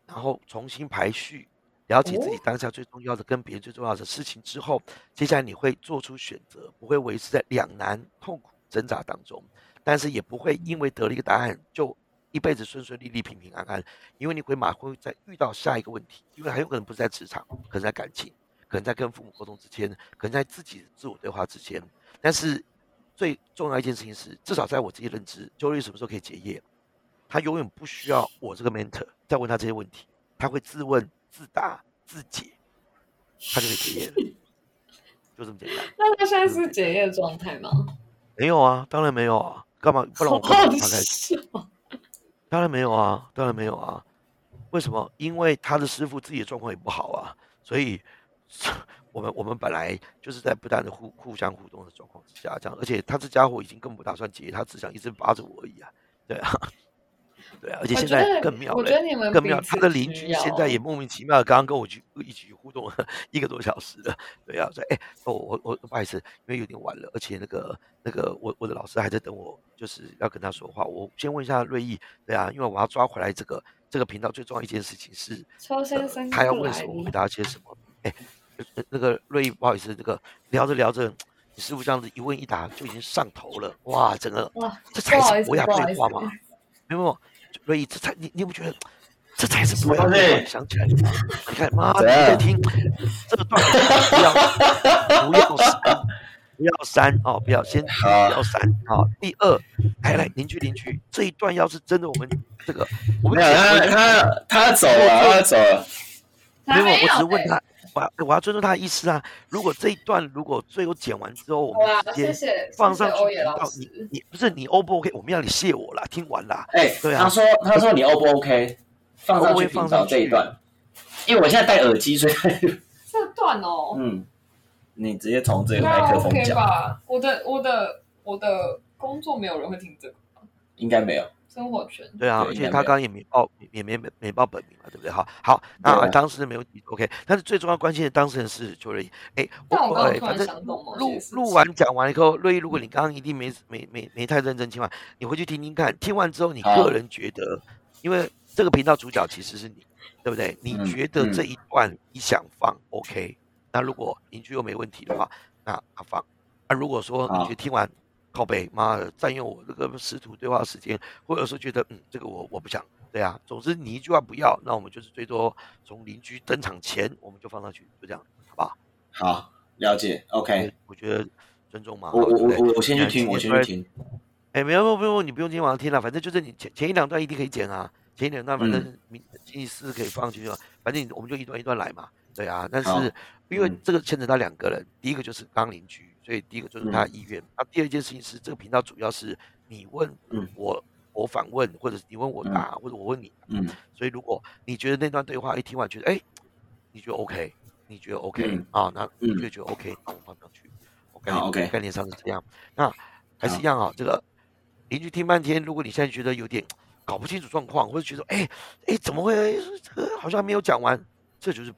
然后重新排序，了解自己当下最重要的跟别人最重要的事情之后，接下来你会做出选择，不会维持在两难痛苦挣扎当中，但是也不会因为得了一个答案就。一辈子顺顺利利、平平安安，因为你会马会再遇到下一个问题，因为很有可能不是在职场，可能在感情，可能在跟父母沟通之间，可能在自己自我对话之间。但是最重要一件事情是，至少在我自己认知，焦虑什么时候可以结业？他永远不需要我这个 mentor 再问他这些问题，他会自问自答自解，他就可以结业了，<laughs> 就这么简单。那他现在是结业状态吗？没有啊，当然没有啊，干嘛不让我开始？当然没有啊，当然没有啊。为什么？因为他的师傅自己的状况也不好啊，所以 <laughs> 我们我们本来就是在不断的互互相互动的状况之下，这样。而且他这家伙已经更不打算结，他只想一直扒着我而已啊。对啊，对啊。而且现在更妙了，更妙。他的邻居现在也莫名其妙的刚刚跟我去一起互动了一个多小时了。对啊，所以哎，我我我不好意思，因为有点晚了，而且那个那个我我的老师还在等我。就是要跟他说话。我先问一下瑞意，对啊，因为我要抓回来这个这个频道最重要一件事情是，他要问什么，回答些什么。哎，那个瑞意，不好意思，这个聊着聊着，你师傅这样子一问一答就已经上头了，哇，整个哇，这才是博雅对话嘛？没有，瑞意，这才你你不觉得这才是博雅对话？想起来，你看，妈的，你在听这个段不要不要删。不要删哦，不要先不要删哦。第二，来来邻居邻居，这一段要是真的，我们这个我们他他他走了，他走了。没有，我只是问他，我我要尊重他的意思啊。如果这一段如果最后剪完之后，我们直接放上去，你你不是你 O 不 OK？我们要你谢我了，听完了。哎，对啊。他说他说你 O 不 OK？放上去放上这一段，因为我现在戴耳机，所以 <laughs> 这段哦，嗯。你直接从这个麦克风讲吧。我的我的我的工作没有人会听这个应该没有。生活圈对啊，而且他刚刚也没报，也没没没报本名嘛，对不对？哈，好，那当事人没问题，OK。但是最重要关心的当事人是邱瑞。哎，我反正录录完讲完以后，瑞，如果你刚刚一定没没没没太认真听完，你回去听听看，听完之后你个人觉得，因为这个频道主角其实是你，对不对？你觉得这一段你想放 OK？那如果邻居又没问题的话，那他放。那如果说你觉得听完靠背，妈的占用我这个师徒对话时间，或者说觉得嗯这个我我不想，对啊，总之你一句话不要，那我们就是最多从邻居登场前我们就放上去，就这样，好不好？好，了解，OK。我觉得尊重嘛。我我我我先去听，我先去听。哎，没有，不用，你不用今天晚上听了，反正就是你前前一两段一定可以剪啊，前一两段反正明星期四可以放进去，反正我们就一段一段来嘛，对啊。但是因为这个牵扯到两个人，第一个就是刚邻居，所以第一个就是他意愿。那第二件事情是这个频道主要是你问我，我反问，或者是你问我答，或者我问你。嗯。所以如果你觉得那段对话一听完觉得哎，你觉得 OK，你觉得 OK 啊，那你就觉得 OK，那我放上去。OK，概念上是这样。那还是一样啊，这个。邻居听半天，如果你现在觉得有点搞不清楚状况，或者觉得哎哎怎么会这个好像没有讲完，这就是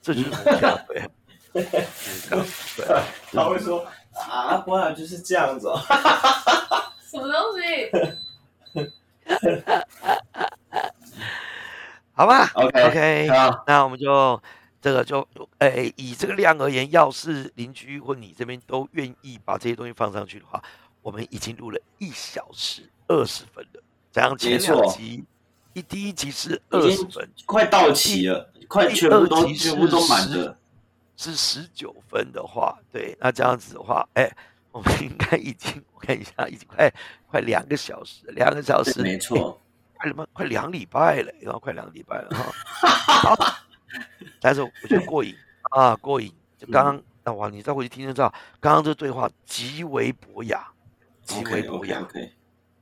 这就是 <laughs> 这样，对。<laughs> 他会说啊，不然就是这样子，<laughs> 什么东西？好吧，OK OK，好，那我们就这个就哎以这个量而言，要是邻居或你这边都愿意把这些东西放上去的话。我们已经录了一小时二十分了，这样前两集一第一集是二十分，快到齐了，快全部都全部都满了，是十九分的话，对，那这样子的话，哎，我们应该已经我看一下，已经快快两个小时，两个小时，没错，快他妈快两礼拜了，然后快两礼拜了哈，<laughs> 但是我觉得过瘾啊，过瘾，就刚刚那哇，你再回去听就知道，刚刚这对话极为博雅。极为不一样，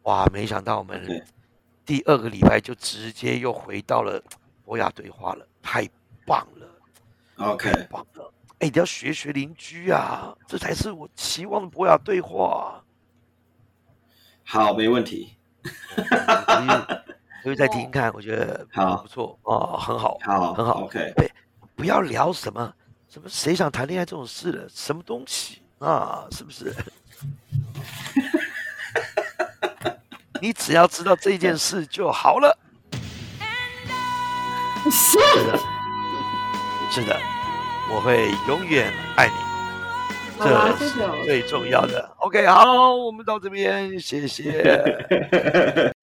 哇！没想到我们第二个礼拜就直接又回到了博雅对话了，太棒了！OK，太棒了！哎，你要学学邻居啊，这才是我期望的博雅对话。好，没问题。可以再听听看，<laughs> 我觉得好不错哦，很好，好，很好。OK，对，不要聊什么什么谁想谈恋爱这种事了，什么东西啊？是不是？<laughs> 你只要知道这件事就好了。<laughs> 是的，是的，我会永远爱你，这是最重要的。OK，好，我们到这边，谢谢。<laughs>